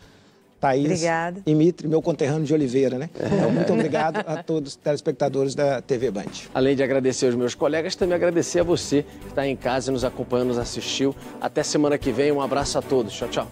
Thaís Obrigada. e Mitre, meu conterrâneo de Oliveira, né? Então, muito obrigado a todos os telespectadores da TV Band. Além de agradecer aos meus colegas, também agradecer a você que está em casa e nos acompanhando, nos assistiu. Até semana que vem, um abraço a todos. Tchau, tchau.